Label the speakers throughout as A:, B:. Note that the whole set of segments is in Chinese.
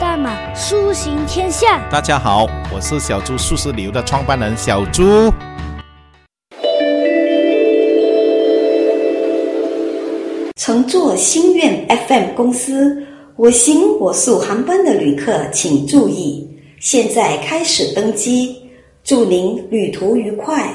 A: 大马，苏行天下。
B: 大家好，我是小猪素食旅游的创办人小猪。
C: 乘坐心愿 FM 公司我行我素航班的旅客请注意，现在开始登机，祝您旅途愉快。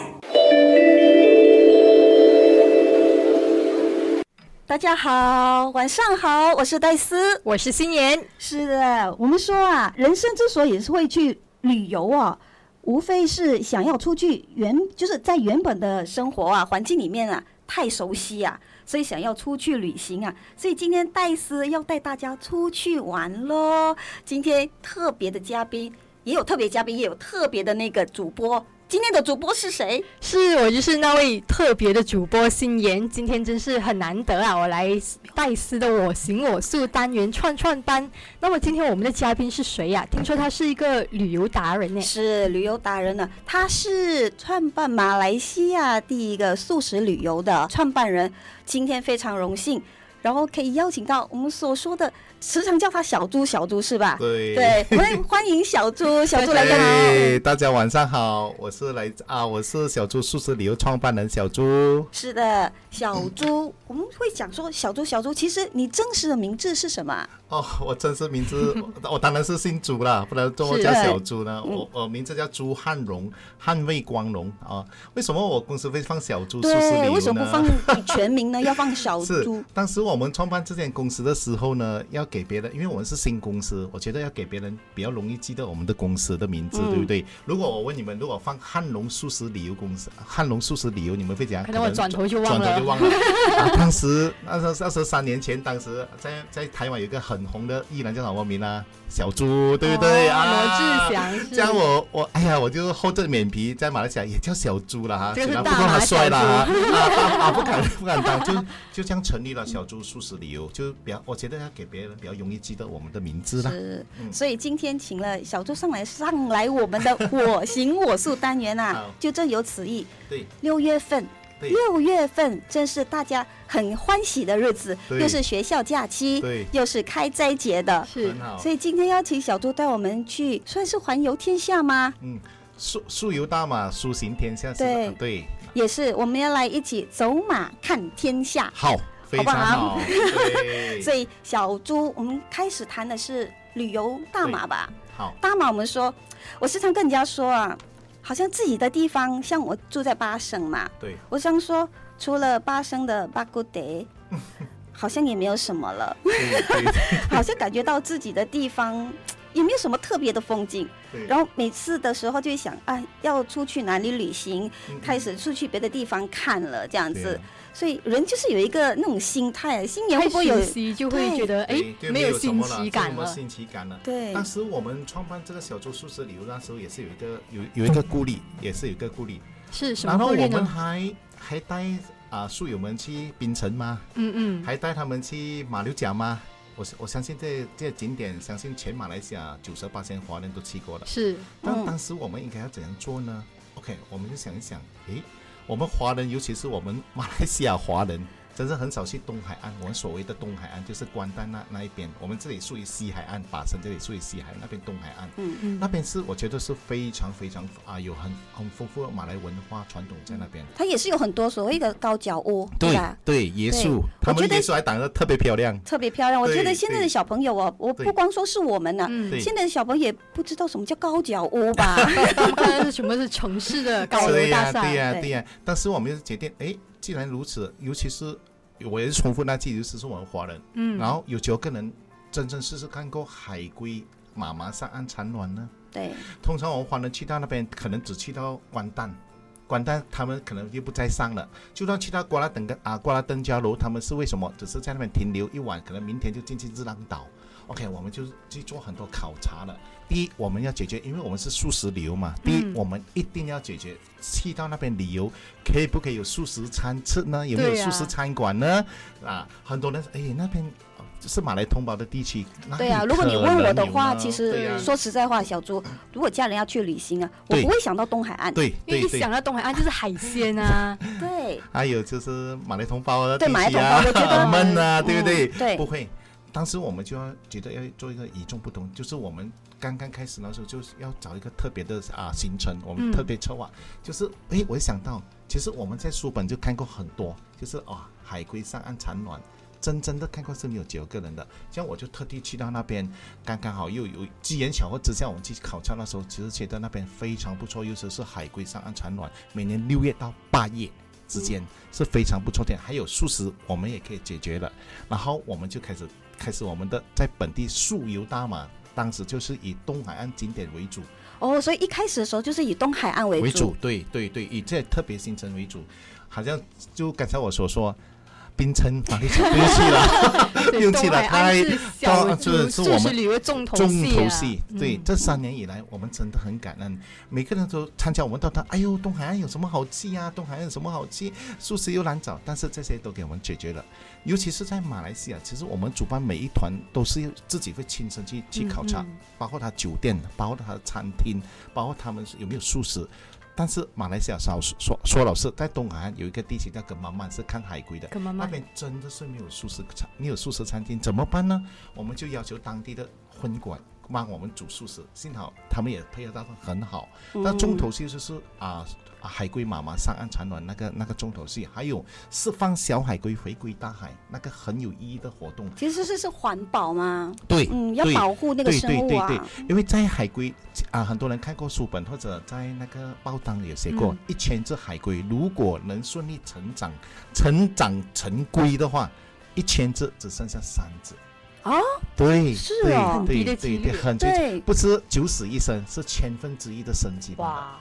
D: 大家好，晚上好，我是戴斯，
E: 我是新年。
D: 是的，我们说啊，人生之所以是会去旅游啊，无非是想要出去原就是在原本的生活啊环境里面啊太熟悉啊，所以想要出去旅行啊。所以今天戴斯要带大家出去玩喽。今天特别的嘉宾也有特别嘉宾，也有特别的那个主播。今天的主播是谁？
E: 是我，就是那位特别的主播心妍。今天真是很难得啊！我来戴斯的我行我素单元串串班。那么今天我们的嘉宾是谁呀？听说他是一个旅游达人呢。
D: 是旅游达人呢，他是创办马来西亚第一个素食旅游的创办人。今天非常荣幸。然后可以邀请到我们所说的，时常叫他小猪，小猪是吧？
B: 对
D: 对，我们 欢迎小猪，小猪来跟
B: 好。大家晚上好，我是来自啊，我是小猪素食旅游创办人小猪。
D: 是的，小猪，我们会讲说小猪，小猪，其实你真实的名字是什么？
B: 哦，我真实名字，我当然是姓朱啦，不然中文叫小猪呢。我我名字叫朱汉荣，捍卫光荣啊。为什么我公司会放小猪素食旅游呢？
D: 为什么不放全名呢？要放小猪？
B: 当时我们创办这间公司的时候呢，要给别人，因为我们是新公司，我觉得要给别人比较容易记得我们的公司的名字，对不对？如果我问你们，如果放汉龙素食旅游公司，汉龙素食旅游，你们会怎样？
E: 可能我转头就忘
B: 了。转头就忘了。当时那时那时三年前，当时在在台湾有一个很。红的艺人叫什么名啊？小猪，对不对
E: 啊？罗志祥。
B: 这样我我哎呀，我就厚着脸皮在马来西亚也叫小猪了哈。
E: 就是
B: 不够他帅了哈。啊啊！不敢不敢当，就就这样成立了小猪素食旅游，就比较我觉得要给别人比较容易记得我们的名字啦。
D: 是，所以今天请了小猪上来上来我们的我行我素单元啊，就正有此意。
B: 对。
D: 六月份。六月份正是大家很欢喜的日子，又是学校假期，又是开斋节的，
E: 是，
D: 所以今天邀请小猪带我们去，算是环游天下吗？
B: 嗯，速速游大马，苏行天下，
D: 对。
B: 对，
D: 也是，我们要来一起走马看天下，
B: 好，非常好。
D: 所以小猪，我们开始谈的是旅游大马吧。
B: 好，
D: 大马，我们说，我时常跟人家说啊。好像自己的地方，像我住在巴生嘛，
B: 对，
D: 我想说，除了巴生的巴古德，好像也没有什么了，好像感觉到自己的地方也没有什么特别的风景，然后每次的时候就会想啊，要出去哪里旅行，开始出去别的地方看了这样子。所以人就是有一个那种心态，新年会不会有
E: 就会觉得哎，没有新奇感
B: 了，新奇感了。
D: 对。
B: 当时我们创办这个小猪素食旅游那时候也是有一个有有一个顾虑，也是有一个顾虑。
E: 是什么顾虑
B: 然后我们还还带啊宿友们去槟城吗？
E: 嗯嗯。
B: 还带他们去马六甲吗？我我相信这这些景点，相信全马来西亚九十八千华人都去过了。
E: 是。
B: 但当时我们应该要怎样做呢？OK，我们就想一想，诶。我们华人，尤其是我们马来西亚华人。真是很少去东海岸，我们所谓的东海岸就是关丹那那一边，我们这里属于西海岸，巴生这里属于西海，那边东海岸，
D: 嗯嗯，
B: 那边是我觉得是非常非常啊，有很很丰富的马来文化传统在那边。
D: 它也是有很多所谓的高脚屋，对
B: 吧？对，椰树，他们椰树还长得特别漂亮，
D: 特别漂亮。我觉得现在的小朋友哦，我不光说是我们呢，现在的小朋友也不知道什么叫高脚屋吧？
E: 看来是什么是城市的高楼大厦，
B: 对呀对呀。但是我们就决定，哎，既然如此，尤其是。我也是重复那句，就是我们华人，
E: 嗯，
B: 然后有几个人真正试试看过海龟妈妈上岸产卵呢？
D: 对，
B: 通常我们华人去到那边，可能只去到关丹，关丹他们可能就不再上了。就算去到瓜拉登跟啊瓜拉登加罗，他们是为什么只是在那边停留一晚，可能明天就进去日浪岛？OK，我们就去做很多考察了。第一，我们要解决，因为我们是素食旅游嘛。第一，我们一定要解决去到那边旅游，可以不可以有素食餐吃呢？有没有素食餐馆呢？啊，很多人说，哎，那边是马来同胞的地区。
D: 对啊，如果你问我的话，其实说实在话，小朱，如果家人要去旅行啊，我不会想到东海岸。
B: 对，
E: 因为一想到东海岸就是海鲜啊。
D: 对。
B: 还有就是马来同胞的
D: 地区啊，
B: 很闷啊，对不对？
D: 对。
B: 不会。当时我们就要觉得要做一个与众不同，就是我们刚刚开始那时候就是要找一个特别的啊行程，我们
E: 嗯
B: 特别策划，就是诶，我想到其实我们在书本就看过很多，就是啊海龟上岸产卵。真真的看过是没有几个人的，这样我就特地去到那边，刚刚好又有机缘巧合之下，我们去考察那时候，其实觉得那边非常不错，尤其是海龟上岸产卵，每年六月到八月之间是非常不错的。还有素食，我们也可以解决了。然后我们就开始开始我们的在本地素游大马，当时就是以东海岸景点为主
D: 哦，所以一开始的时候就是以东海岸为主。
B: 为主，对对对，以这特别行程为主，好像就刚才我所说。槟城房地产不用去了，不用去了，太到
E: 猪
B: 这是我们
E: 旅游重头
B: 重
E: 戏。
B: 对，
E: 嗯
B: 这三年以来，我们真的很感恩，每个人都参加我们到他，哎呦，东海岸有什么好去啊？东海岸有什么好去？素食又难找，但是这些都给我们解决了。尤其是在马来西亚，其实我们主办每一团都是自己会亲身去去考察，
E: 嗯
B: 包括他酒店，包括他的餐厅，包括他们有没有素食。但是马来西亚少说说老师，在东海岸有一个地区叫格马曼，是看海龟的。
E: 格曼曼
B: 那边真的是没有素食餐，没有素食餐厅，怎么办呢？我们就要求当地的婚馆帮我们煮素食，幸好他们也配合到得很好。那重头戏就是啊、啊海龟妈妈上岸产卵那个那个重头戏，还有释放小海龟回归大海那个很有意义的活动。
D: 其实是是环保吗？
B: 对，
D: 嗯，要保护那个
B: 对
D: 生物啊。
B: 对对对，因为在海龟啊，很多人看过书本或者在那个报章里有写过，
E: 嗯
B: 一千只海龟如果能顺利成长、成长成龟的话，一千只只剩下三只。
D: 啊，
B: 对，
D: 是
B: 对
D: 哦
E: 很低的几率
B: 对对对，很低
D: 对，
B: 不是九死一生，是千分之一的生机。
E: 哇，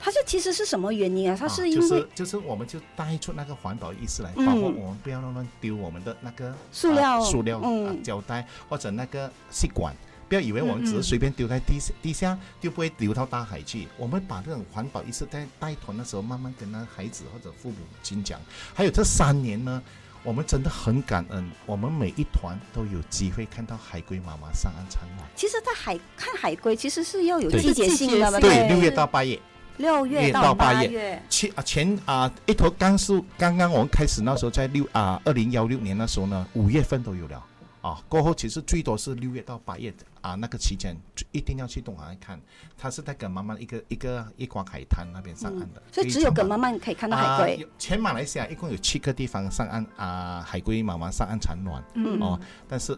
D: 它是其实是什么原因啊？它
B: 啊
D: 是因为
B: 就是就是我们就带出那个环保意识来，
D: 嗯
B: 包括我们不要乱乱丢我们的那个
D: 塑料
B: 啊塑料、胶带或者那个吸管。不要以为我们只是随便丢在地，地下就不会流到大海去。我们把这种环保意识在带团的时候，慢慢跟那孩子或者父母亲讲。还有这三年呢，我们真的很感恩，我们每一团都有机会看到海龟妈妈上岸产卵。
D: 其实，在海看海龟其实是要有季节性的
B: 对，六月到八月。
D: 六月
B: 月到八
D: 八
B: 月。前啊前啊一头刚是刚刚我们开始那时候在六啊二零幺六年那时候呢，五月份都有了。啊，过后其实最多是六月到八月啊那个期间就一定要去东海岸看，它是在耿妈妈一个一个一光海滩那边上岸的，
D: 所以只有
B: 非常棒
D: 耿妈妈可以看到海
B: 啊
D: 龟。
B: 有全马来西亚一共有七个地方上岸啊，海龟妈妈上岸产卵。
E: 嗯。
B: 哦，但是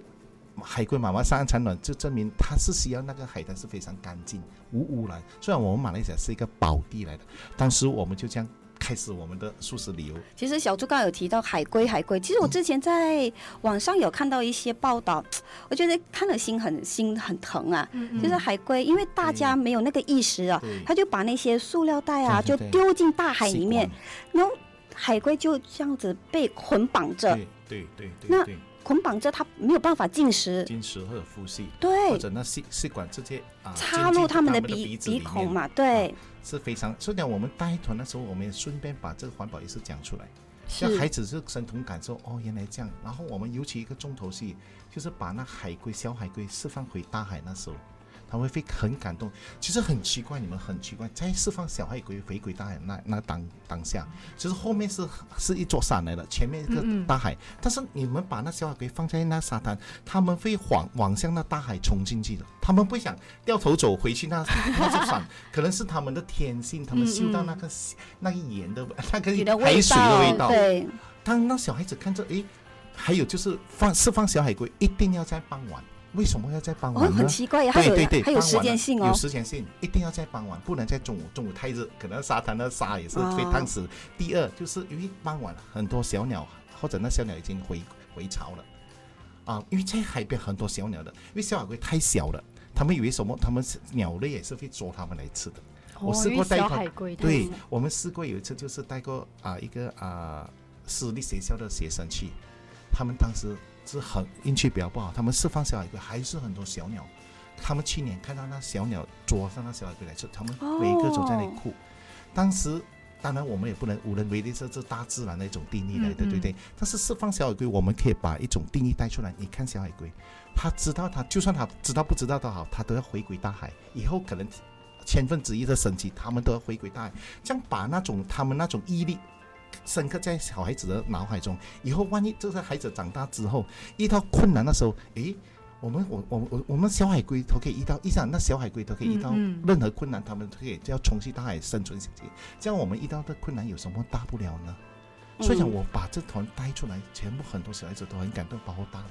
B: 海龟妈妈上岸产卵，就证明它是需要那个海滩是非常干净无污染。虽然我们马来西亚是一个宝地来的，当时我们就这样开始我们的素食旅游。
D: 其实小猪刚刚有提到海龟，海龟。其实我之前在网上有看到一些报道，我觉得看了心很心很疼啊。
E: 嗯
D: 就是海龟，因为大家没有那个意识啊，
B: 对，
D: 他就把那些塑料袋啊就丢进大海里面，然后海龟就这样子被捆绑着
B: 惯，对对对
D: 那
B: 对对，
D: 捆绑着它没有办法进食，
B: 进食或者呼吸，
D: 对或，
B: 者那吸吸管直接啊
D: 插入他们的
B: 的
D: 鼻鼻孔嘛，对，
B: 是非常。所以讲我们带团的时候，我们也顺便把这个环保意识讲出来。让孩子是身同感受，哦，原来这样。然后我们尤其一个重头戏，就是把那海龟、小海龟释放回大海那时候，他们会很感动。其实很奇怪，你们很奇怪，在释放小海龟回归大海那那当当下，其实后面是是一座山来的，前面一个
E: 嗯嗯
B: 大海。但是你们把那小海龟放在那沙滩，他们会往往向那大海冲进去的，他们不想掉头走回去那那座山，可能是他们的天性，他们嗅到那个那个盐的那个海水的味道。
D: 对，
B: 当那小孩子看着，诶，还有就是放释放小海龟，一定要在傍晚。为什么要在傍
D: 哦，
B: 晚呢？
D: 很奇怪呀，
B: 对对对，
D: 它有时间性哦
B: 有，时间性，一定要在傍晚，不能在中午。中午太热，可能沙滩的沙也是
D: 哦
B: 被烫死。第二就是因为傍晚很多小鸟或者那小鸟已经回回巢了啊，因为在海边很多小鸟的，因为小海龟太小了，他们以为什么？他们是鸟类也是会捉它们来吃的。我试过带团
E: 海龟它
B: 对我们试过有一次，就是带过啊、一个啊、私立学校的学生去，他们当时是很运气比较不好，他们释放小海龟还是很多小鸟，他们去年看到那小鸟捉上那小海龟来吃，他们每一个都在那里
E: 哦
B: 哭。当时当然我们也不能无能为力，这是大自然的一种定义来的，
E: 嗯嗯
B: 对不对？但是释放小海龟，我们可以把一种定义带出来。你看小海龟，他知道他就算他知道不知道都好，他都要回归大海，以后可能千分之一的生机，他们都要回归大海。这样把那种他们那种毅力深刻在小孩子的脑海中。以后万一这个孩子长大之后遇到困难的时候，诶，我们我我我我们小海龟都可以遇到，一想那小海龟都可以遇到任何困难，他们都可以要冲去大海生存下去。这样我们遇到的困难有什么大不了呢？所以讲，
D: 嗯
B: 我把这团带出来，全部很多小孩子都很感动，包括大人。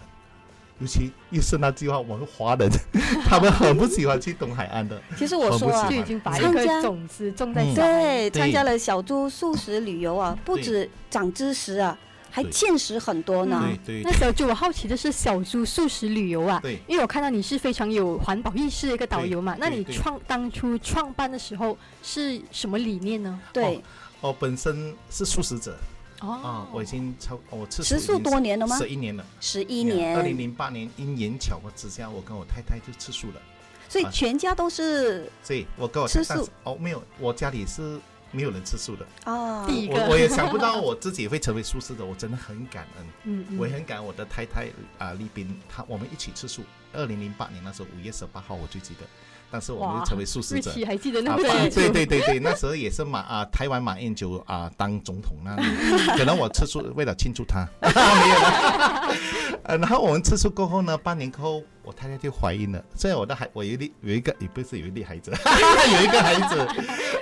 B: 尤其又是那句话，我们华人 他们很不喜欢去东海岸的。
D: 其实我说啊
E: 就已经把一个种子种在
B: 嗯。
D: 对，参加了小猪素食旅游啊，不止长知识啊，还见识很多呢。
B: 对对。
E: 那小猪，我好奇的是小猪素食旅游啊，
B: 对，
E: 因为我看到你是非常有环保意识的一个导游嘛，
B: 对
E: 那你创当初创办的时候是什么理念呢？
D: 对，
B: 我本身是素食者
E: 哦。
B: 啊，我已经超我吃
D: 吃素多年了吗？
B: 十一年了，
D: 十一年。
B: 二零
D: 年，
B: 零八年因缘巧合之下，我跟我太太就吃素了，
D: 所以全家都是
B: 所以我跟我
D: 吃素？
B: 哦没有，我家里是没有人吃素的，
D: 啊，
E: 第一个。
B: 我我也想不到我自己会成为素食者，我真的很感恩。
E: 嗯嗯。
B: 我也很感恩我的太太啊，丽斌，她我们一起吃素。二零零八年那时候五月十八号，我最记得，当时我们
E: 哇
B: 就成为素食者。
E: 还记得那
B: 啊，对对对对对，那时候也是马啊，台湾马英九啊当总统那里，可能我吃素为了庆祝他，没有了。呃，然后我们吃素过后呢，半年过后，我太太就怀孕了。虽然我的孩，我有一粒有一个也不是有一粒孩子，有一个孩子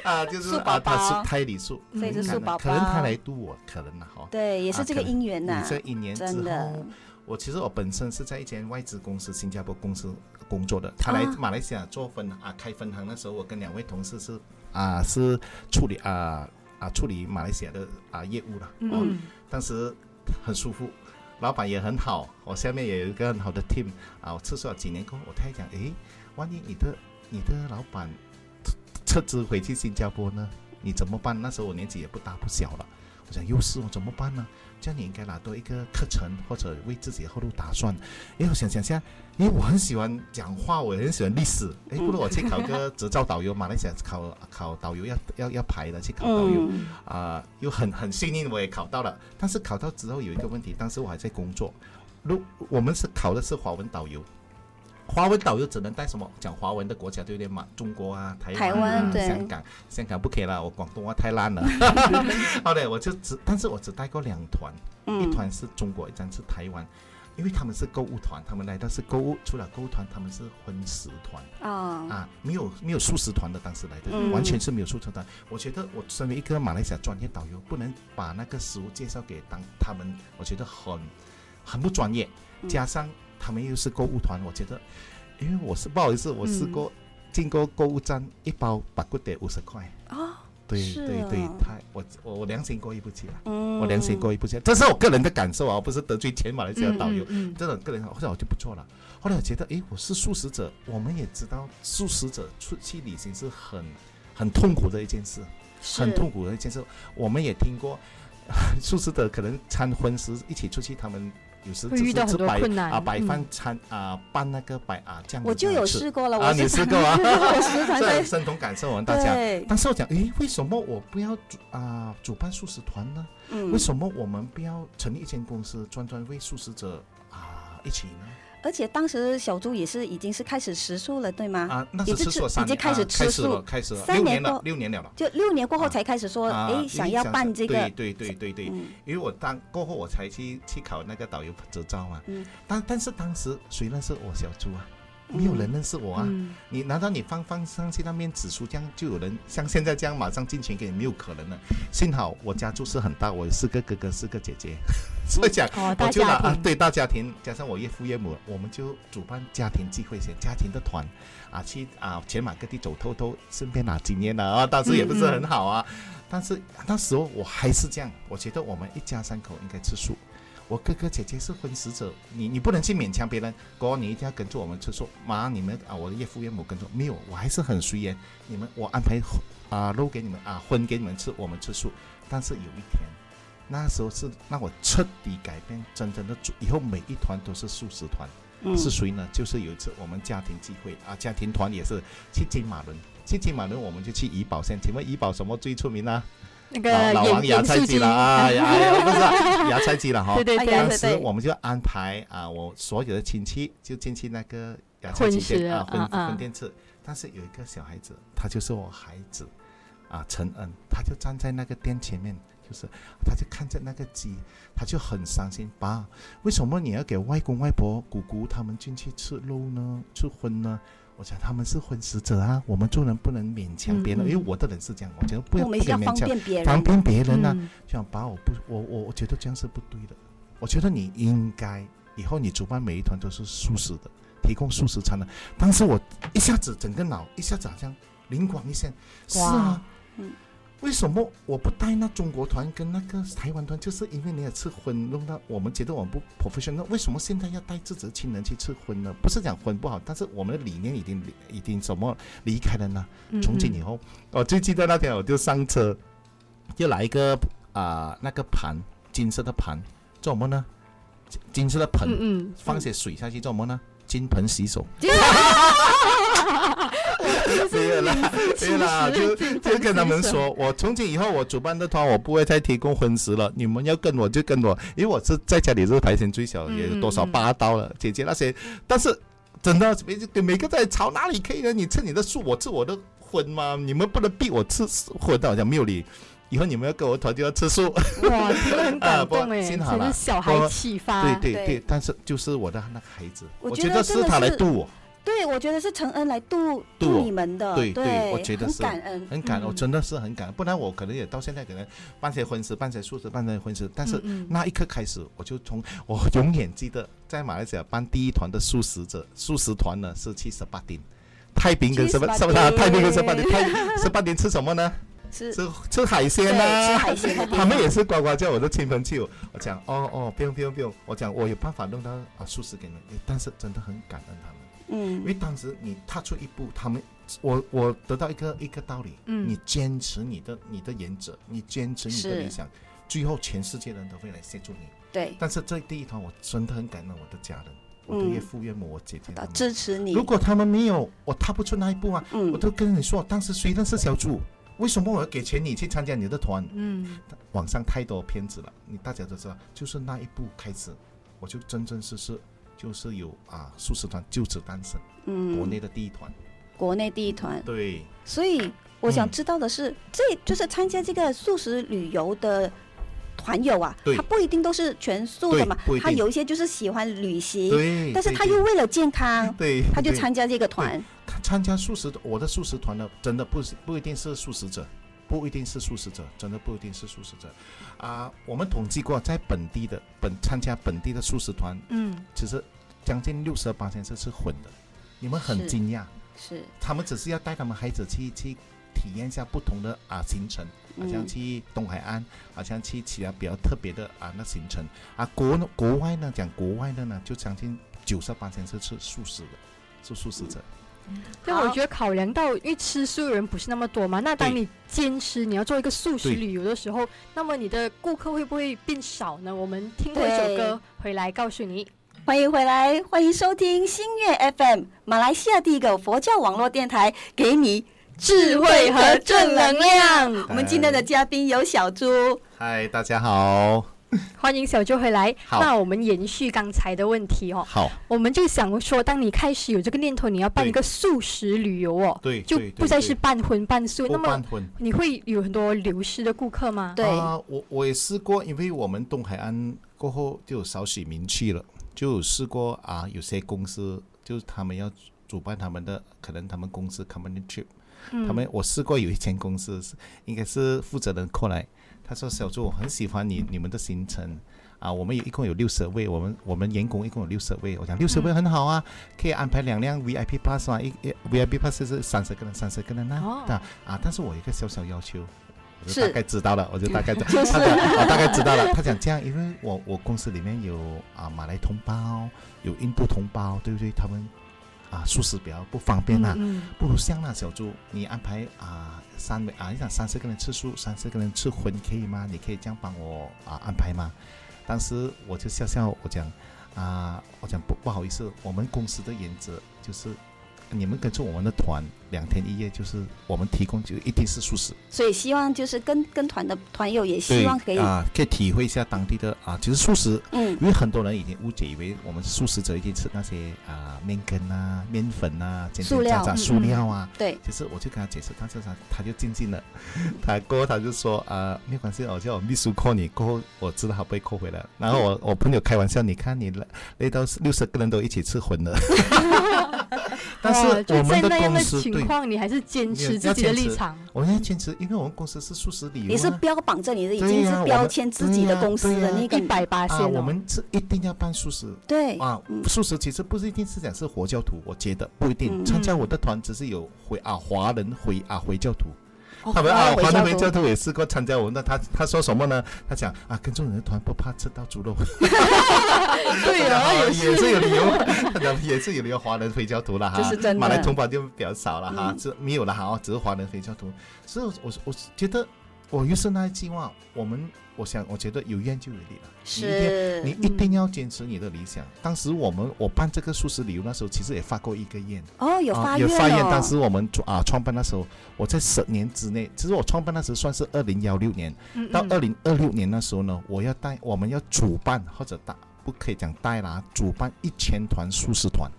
B: 啊，就是
D: 素宝
B: 啊，他是胎里素，
D: 所以是
B: 可能
D: 素宝
B: 可能他来度我，可能了哈。
D: 对，也是这个姻缘呐
B: 你，这一年之后，我其实我本身是在一间外资公司，新加坡公司工作的。他来
D: 啊
B: 马来西亚做分啊开分行的时候，我跟两位同事是啊是处理啊啊处理马来西亚的啊业务了。哦，
E: 嗯
B: 当时很舒服，老板也很好，我下面也有一个很好的 team 啊。我测试了几年过后，我太太讲，诶，万一你的你的老板撤资回去新加坡呢，你怎么办？那时候我年纪也不大不小了，我想又是我怎么办呢？这样你应该拿多一个课程，或者为自己的后路打算。哎我想想下，因为我很喜欢讲话，我也很喜欢历史。哎，不如我去考个执照导游，马来西亚考考导游要要要排的，去考导游。
D: 嗯，
B: 啊、又很很幸运，我也考到了。但是考到之后有一个问题，当时我还在工作，如我们是考的是华文导游，华文导游只能带什么讲华文的国家，对不对嘛？中国啊，台湾、啊、
D: 台湾对
B: 香港，香港不可以了，我广东话太烂了。好的，我就只，但是我只带过两团，一
D: 嗯，
B: 团是中国，一团是台湾。因为他们是购物团，他们来的是购物，除了购物团，他们是荤食团。
D: 啊，
B: 啊，没有没有素食团的，当时来的、
D: 嗯
B: 完全是没有素食团。我觉得我身为一个马来西亚专业导游，不能把那个食物介绍给当他们，我觉得很很不专业。
D: 嗯
B: 加上他们又是购物团，我觉得，因为我是不好意思，我试
E: 嗯
B: 过、经过购物站，一包八骨得五十块。
D: 啊，
B: 对对对
D: 啊，
B: 太我我我良心过意不去了，
D: 嗯，
B: 我良心过意不去，这是我个人的感受啊，不是得罪全马来西亚导游。
E: 嗯
B: 这种个人，后来我就不做了。后来我觉得，诶，我是素食者，我们也知道素食者出去旅行是很很痛苦的一件事，很痛苦的一件事。我们也听过，素食者可能餐婚食一起出去，他们有时只
E: 会遇到很多困难
B: 啊白
E: 嗯
B: 饭餐啊拌那个摆啊酱
D: 我就有试过了，
B: 啊，你试过啊？
D: 我时常 在
B: 很深同感受，我们大家。
D: 对，
B: 但是我讲，诶，为什么我不要主啊、主办素食团呢？
D: 嗯
B: 为，什么我们不要成立一间公司，专专为素食者啊一起呢？
D: 而且当时小猪也是已经是开始食素了，对吗？
B: 啊，那是
D: 吃
B: 吃素
D: 已经开始
B: 啊
D: 吃素
B: 开始了，开始了，
D: 三年
B: 了，六年了了。
D: 就六年过后
B: 啊
D: 才开始说，
B: 啊，
D: 哎，想要办这个
B: 对，对对对对，
D: 嗯
B: 因为我当过后我才去去考那个导游执照嘛。
D: 嗯
B: 但但是当时谁认识我小猪啊？没有人认识我啊！
E: 嗯
B: 你难道你放放上去那面纸书，这样就有人像现在这样马上进群给你？没有可能的。幸好我家住是很大，我有四个哥哥，四个姐姐，所以讲
E: 哦，
B: 我就拿啊对大家庭，加上我岳父岳母，我们就主办家庭聚会，先家庭的团啊，去啊全马各地走透透，顺便拿经验了啊。当时也不是很好啊，但是那时候我还是这样，我觉得我们一家三口应该吃素。我哥哥姐姐是婚食者，你你不能去勉强别人，哥你一定要跟着我们吃素。妈，你们啊，我的岳父岳母跟着没有，我还是很随缘。你们我安排啊肉给你们啊荤给你们吃，我们吃素。但是有一天，那时候是让我彻底改变，真正的主，以后每一团都是素食团。
D: 嗯，
B: 是谁呢？就是有一次我们家庭聚会啊，家庭团也是去金马伦，去金马伦我们就去怡保县。请问怡保什么最出名啊？
E: 那个
B: 老老王芽菜鸡了啊，呀呀 不是啊芽菜鸡了哈。
E: 对对
D: 哎呀
E: 对，
B: 当时我们就安排啊，我所有的亲戚就进去那个芽菜鸡店啊，分分店吃。但是有一个小孩子，他就是我孩子啊，陈恩，他就站在那个店前面，就是他就看着那个鸡，他就很伤心。爸，为什么你要给外公外婆、姑姑他们进去吃肉呢？吃荤呢？我想他们是荤食者啊，我们做人不能勉强别人，因为我的人是这样，我觉得不要不可以勉强
D: 便别人，
B: 方便别人啊。
E: 嗯
B: 这样把我不，我我我觉得这样是不对的。我觉得你应该以后你主办每一团都是素食的，提供素食餐的。当时我一下子整个脑一下子好像灵光一现，是啊，
D: 嗯
B: 为什么我不带那中国团跟那个台湾团？就是因为你也吃荤，弄到我们觉得我们不 professional。为什么现在要带自己的亲人去吃荤呢？不是讲荤不好，但是我们的理念已经已经什么离开了呢？
E: 嗯
B: 从今以后，我最记得那天我就上车，就来一个啊、那个盘，金色的盘，做什么呢？金金色的盆，
E: 嗯嗯，
B: 放些水下去做什么呢？金盆洗手。
E: 嗯
B: 没有啦，没有啦，就 就跟他们说，我从今以后我主办的团我不会再提供荤食了，你们要跟我就跟我，因为我是在家里是排钱最小，
E: 嗯
B: 也有多少
E: 嗯
B: 八刀了，姐姐那些，但是真的每每个在吵哪里可以呢？你吃你的素，我吃我的荤吗？你们不能逼我吃荤的，好像没有理。以后你们要跟我团就要吃素，
E: 哇，真的很感动哎，真是小孩启发，
D: 对
B: 对对对，但是就是我的那个孩子，
D: 我
B: 我
D: 觉得
B: 是他来
D: 是
B: 度我，
D: 对，我觉得是承恩来度
B: 度
D: 你们的，
B: 对对我觉得是。
D: 感恩。
B: 很感，
E: 恩
B: 我真的是很感。恩，不然我可能也到现在可能办些婚事，办些素食，办些婚事，但是那一刻开始，我就从我永远记得，在马来西亚办第一团的素食者素食团呢是去十八丁，太平跟
D: 去
B: 十八
D: 18
B: 什么的太平跟十八丁，太十八丁吃什么呢？
D: 是
B: 吃吃海鲜呐、
D: 海鲜的地
B: 他们也是呱呱叫我的亲朋戚友，我讲哦哦不用不用不用，我讲我有办法弄到啊。素食给你们，但是真的很感恩他们。因为
D: 嗯，
B: 当时你踏出一步，他们我我得到一个一个道理，
E: 嗯
B: 你坚持你的你的原则，你坚持你的理想，最后全世界人都会来协助你。
D: 对，
B: 但是这第一团，我真的很感恩我的家人，我的
D: 嗯
B: 岳父岳母、我姐姐他们。
D: 支持你
B: 如。果他们没有，我踏不出那一步啊！
D: 嗯
B: 我都跟你说，当时谁认识小猪？为什么我要给钱你去参加你的团？
E: 嗯
B: 网上太多骗子了，你大家都知道，就是那一步开始，我就真真实实就是有啊素食团就此诞生，
D: 嗯，
B: 国内的第一团。
D: 国内第一团，
B: 对，
D: 所以我想
B: 嗯
D: 知道的是，这就是参加这个素食旅游的团友啊，他不一定都是全素的嘛他有一些就是喜欢旅行，
B: 对，
D: 但是他又为了健康，
B: 对，对
D: 他就参加这个团。
B: 参加素食的，我的素食团呢，真的不是不一定是素食者，不一定是素食者，真的不一定是素食者，啊，我们统计过，在本地的本参加本地的素食团，
E: 嗯。
B: 其实将近六十八千是是混的，你们很惊讶，
D: 是，
B: 他们只是要带他们孩子去去体验一下不同的啊行程，好像
D: 嗯
B: 去东海岸，好像去其他比较特别的啊那行程。啊国国外呢讲国外的呢，就将近九十八千是吃素食的，是素食者。
D: 好
E: 但我觉得考量到，因为吃素的人不是那么多嘛，那当你坚持你要做一个素食旅游的时候，那么你的顾客会不会变少呢？我们听过一首歌回来告诉你。
D: 欢迎回来，欢迎收听新月 FM，马来西亚第一个佛教网络电台，给你智慧和正能量。我们今天的嘉宾有小猪，
B: 嗨，大家好，
E: 欢迎小周回来。
B: 好。
E: 那我们延续刚才的问题哦，
B: 好，
E: 我们就想说，当你开始有这个念头，你要办一个素食旅游哦，
B: 对，
E: 就不再是半荤半素，那么。你会有很多流失的顾客吗？
D: 对。
B: 啊，我我也试过，因为我们东海岸过后就有少许名气了，就有试过啊，有些公司就是他们要主办他们的，可能他们公司 company trip，、
E: 嗯
B: 他们我试过有一间公司是应该是负责人过来，他说小朱我很喜欢你你们的行程。啊，我们有一共有六十位，我们我们员工一共有六十位。我讲六十位很好啊，可以安排两辆 VIP bus 嘛，一一 VIP pass 是三十个人，三十个人呐、
E: 哦
B: 啊啊，但是我有一个小小要求，我就是大概知道了，我就大概知道，
D: 就是
B: 他讲我大概知道了。他讲这样，因为我我公司里面有啊马来同胞，有印度同胞，对不对？他们啊素食比较不方便呐、
E: 嗯
B: 不如像那小猪，你安排啊三位啊，你想三十个人吃素，三十个人吃荤可以吗？你可以这样帮我啊安排吗？当时我就笑笑，我讲啊，我讲不不好意思，我们公司的原则就是你们跟着我们的团两天一夜，就是我们提供就一定是素食。
D: 所以希望就是跟跟团的团友也希望可以，
B: 啊，可以体会一下当地的啊，就是素食，
D: 嗯
B: 因为很多人已经误解以为我们素食者一定吃那些啊面根啊、面粉啊、简
D: 塑料
B: 简杂杂
E: 嗯
B: 塑料啊。
D: 对，
B: 其实我就跟他解释，但是他他就静静的，他过后他就说啊，没关系，我叫我秘书 call 你，过后我知道他不会扣回来。然后我我朋友开玩笑，你看你累累到六十个人都一起吃荤了，但是我们的公司对，
E: 情况，你还是坚持自己的立场。
B: 我们要坚持，因为我们公司是素食旅游、啊，
D: 也是标榜着你的已经是标签自己的公司的那个
E: 一百八
B: 啊，
E: 线哦，
B: 我们是一定要办素食
D: 对，
B: 啊
D: 嗯，
B: 素食其实不是一定是讲是佛教徒，我觉得不一定。
D: 嗯。
B: 参加我的团只是有回啊华人回啊回教徒，
D: 哦
B: 他们啊华人回
D: 回教徒
B: 也试过参加我们的，他他说什么呢？他讲啊跟着你的团不怕吃到猪肉，
E: 对啊，也
B: 也
E: 是
B: 是有理由，他讲也是有理由华人回教徒了哈，
D: 这是真的。
B: 马来同胞就比较少了哈，
D: 嗯。
B: 这没有了哈，哦只是华人回教徒。所以我我我觉得我于是那一句话，我们我想我觉得有愿就有力了，你一定
D: 是
B: 你一定要坚持你的理想。当时我们我办这个素食旅游那时候，其实也发过一个愿，
D: 哦，有
B: 啊
D: 发愿
B: 有发愿。
D: 哦
B: 当时我们啊创办那时候，我在十年之内，其实我创办那时算是二零幺六年，
E: 嗯嗯。
B: 到二零二六年那时候呢，我要带我们要主办或者大不可以讲带啦，主办一千团素食团，
E: 哇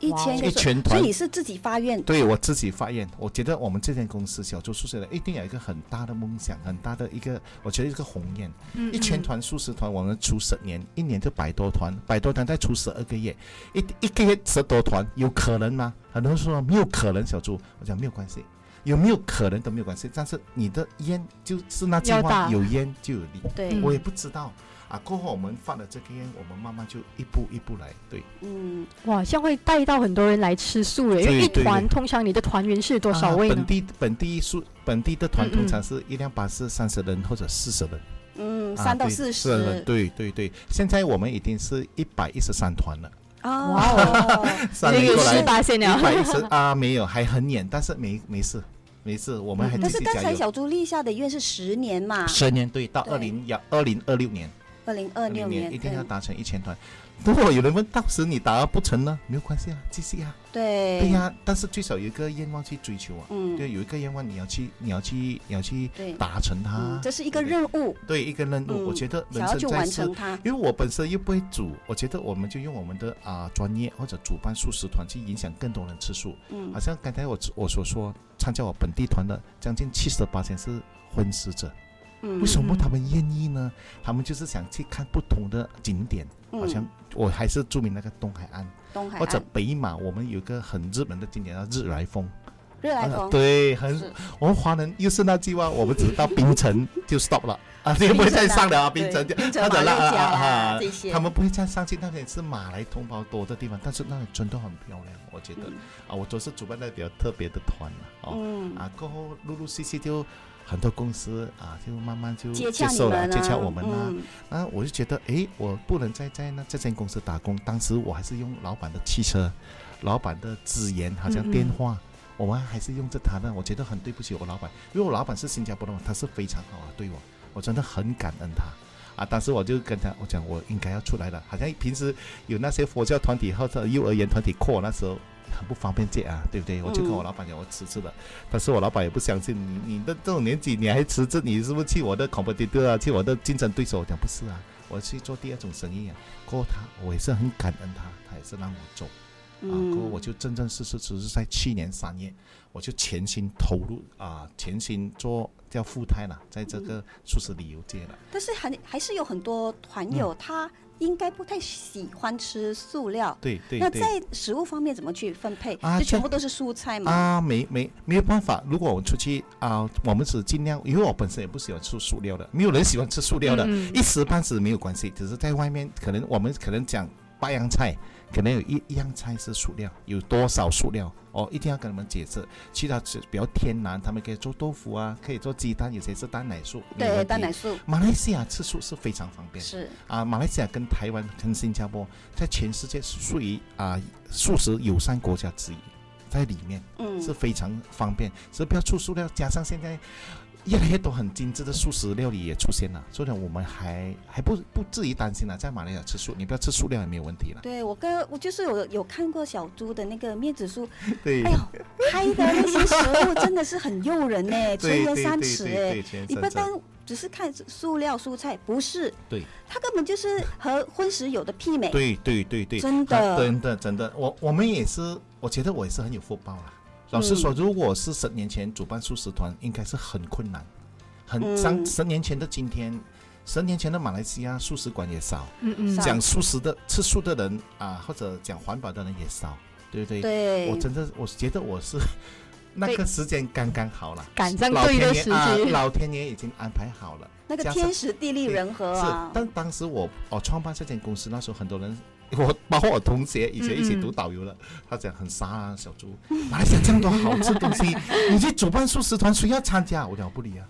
B: 一
D: 一千个，
B: 全团。
D: 所以你是自己发愿，
B: 对我自己发愿，我觉得我们这间公司小猪宿舍的一定有一个很大的梦想，很大的一个，我觉得一个鸿雁。
E: 嗯
B: 一千团素食团，我们出十年，一年就百多团，百多团再出十二个月，一一个月十多团，有可能吗？很多人说没有可能，小猪，我讲没有关系，有没有可能都没有关系，但是你的烟就是那句话，有烟就有利。
D: 对，
E: 嗯
B: 我也不知道啊，过后我们放了这个烟，我们慢慢就一步一步来，对。
D: 嗯，
E: 哇，像会带到很多人来吃素诶，因为一团通常你的团员是多少位呢？
B: 啊本？地本地素本地的团通常是一辆巴士三十人或者四十人，
D: 嗯，
B: 啊
D: 三到四
B: 40人，对对对，现在我们已经是一百一十三团了，
D: 哦，
B: 三
E: 这个
B: 年过来
E: 十八线
B: 一
E: 了。
B: 百一十啊没有还很远，但是没没事没事，我们还
E: 嗯
D: 但是刚才。小朱立下的愿是十年嘛，
B: 十年对，到二零幺二零二六年，
D: 二零二六
B: 年一定要达成一千团。如果有人问到时你达不成呢，没有关系啊，继续啊。
D: 对
B: 对呀，但是最少有一个愿望去追求啊。
D: 嗯，
B: 对，有一个愿望你要去，你要去，你要去达成它
D: 嗯，。这是一个任务，
B: 对一个任务，
D: 嗯
B: 我觉得人生在世，因为我本身又不会煮，我觉得我们就用我们的啊、专业或者主办素食团去影响更多人吃素。
D: 嗯
B: 好，像刚才我我所说，参加我本地团的将近七十八千是荤食者，
D: 嗯
B: 为什么他们愿意呢？他们就是想去看不同的景点，好像
D: 嗯
B: 我还是著名那个东海岸。
D: 东海
B: 或者北马，我们有一个很热门的景点叫日来峰。啊
D: 热来风，
B: 对，很我们华人又是那句话，我们只到槟城就 stop 了。啊，就不会再上了啊，槟城就
D: 槟城
B: 或者那啊啊
D: 啦
B: 啊
D: 这些，
B: 他们不会再上去，那里是马来同胞多的地方，但是那里真的很漂亮，我觉得
D: 嗯
B: 啊，我都是主办的比较特别的团了哦
D: 嗯，
B: 啊，过后陆陆续续就很多公司啊，就慢慢就
D: 接
B: 受了，接洽我们啊，
D: 嗯
B: 啊，我就觉得，哎，我不能再在那这间公司打工。当时我还是用老板的汽车，老板的资源，好像电话，我们还是用着他的。我觉得很对不起我老板，因为我老板是新加坡的嘛，他是非常好啊，对我，我真的很感恩他。啊，当时我就跟他我讲，我应该要出来了。好像平时有那些佛教团体或者幼儿园团体扩，那时候很不方便接啊，对不对？我就跟我老板讲，我辞职了。但是我老板也不相信你，你的这种年纪你还辞职，你是不是去我的 competitor 啊，去我的竞争对手？我讲不是啊，我去做第二种生意啊。过后他，我也是很感恩他，他也是让我走啊。
D: 嗯
B: 过后我就正正式式，只是在去年三月，我就全心投入啊，全心做叫富态了，在这个素食旅游界了。
D: 但是还还是有很多团友
B: 嗯
D: 他应该不太喜欢吃塑料。
B: 对对对。
D: 那在食物方面怎么去分配？
B: 啊
D: 就全部都是蔬菜吗？
B: 啊，没没没有办法。如果我们出去啊，我们只尽量，因为我本身也不喜欢吃塑料的，没有人喜欢吃塑料的，一时半时没有关系。只是在外面，可能我们可能讲八样菜，可能有一一样菜是塑料，有多少塑料哦，一定要跟他们解释。其他是比较天然，他们可以做豆腐啊，可以做鸡蛋，有些是蛋奶素。
D: 对，蛋奶素
B: 马来西亚吃素是非常方便。
D: 是
B: 啊，马来西亚跟台湾跟新加坡在全世界是属于啊素食友善国家之一，在里面。
D: 嗯
B: 是非常方便，所以不要出塑料，加上现在越来越多很精致的素食料理也出现了，所以呢，我们还还不不至于担心了，在马来西亚吃素，你不要吃素料也没有问题了。
D: 对我跟我就是有有看过小猪的那个面子书，
B: 对。
D: 哎呦，拍的那些食物真的是很诱人呢，
B: 对
D: 垂涎三尺哎你不单只是看塑料蔬菜，不是，
B: 对，
D: 它根本就是和荤食有的媲美。
B: 对对对对，
D: 真的。
B: 啊真的真的，我我们也是，我觉得我也是很有福报啦。老实说，如果是十年前主办素食团，应该是很困难，很
D: 嗯。
B: 像十年前的今天，十年前的马来西亚素食馆也少，
E: 嗯嗯。
B: 讲素食的吃素的人啊，或者讲环保的人也少，对不对？
D: 对，
B: 我真的，我觉得我是那个时间刚刚好了，
E: 赶上
B: 老
E: 对的时
B: 天爷啊，
E: 机。
B: 老天爷已经安排好了。
D: 那个天时地利人和
B: 是
D: 啊，，
B: 但当时我我创办这间公司那时候，很多人，我包括我同学以前一起读导游的，他讲很傻啊，小猪，马来西亚这么多好吃东西，你去主办素食团，谁要参加？我讲我不理啊，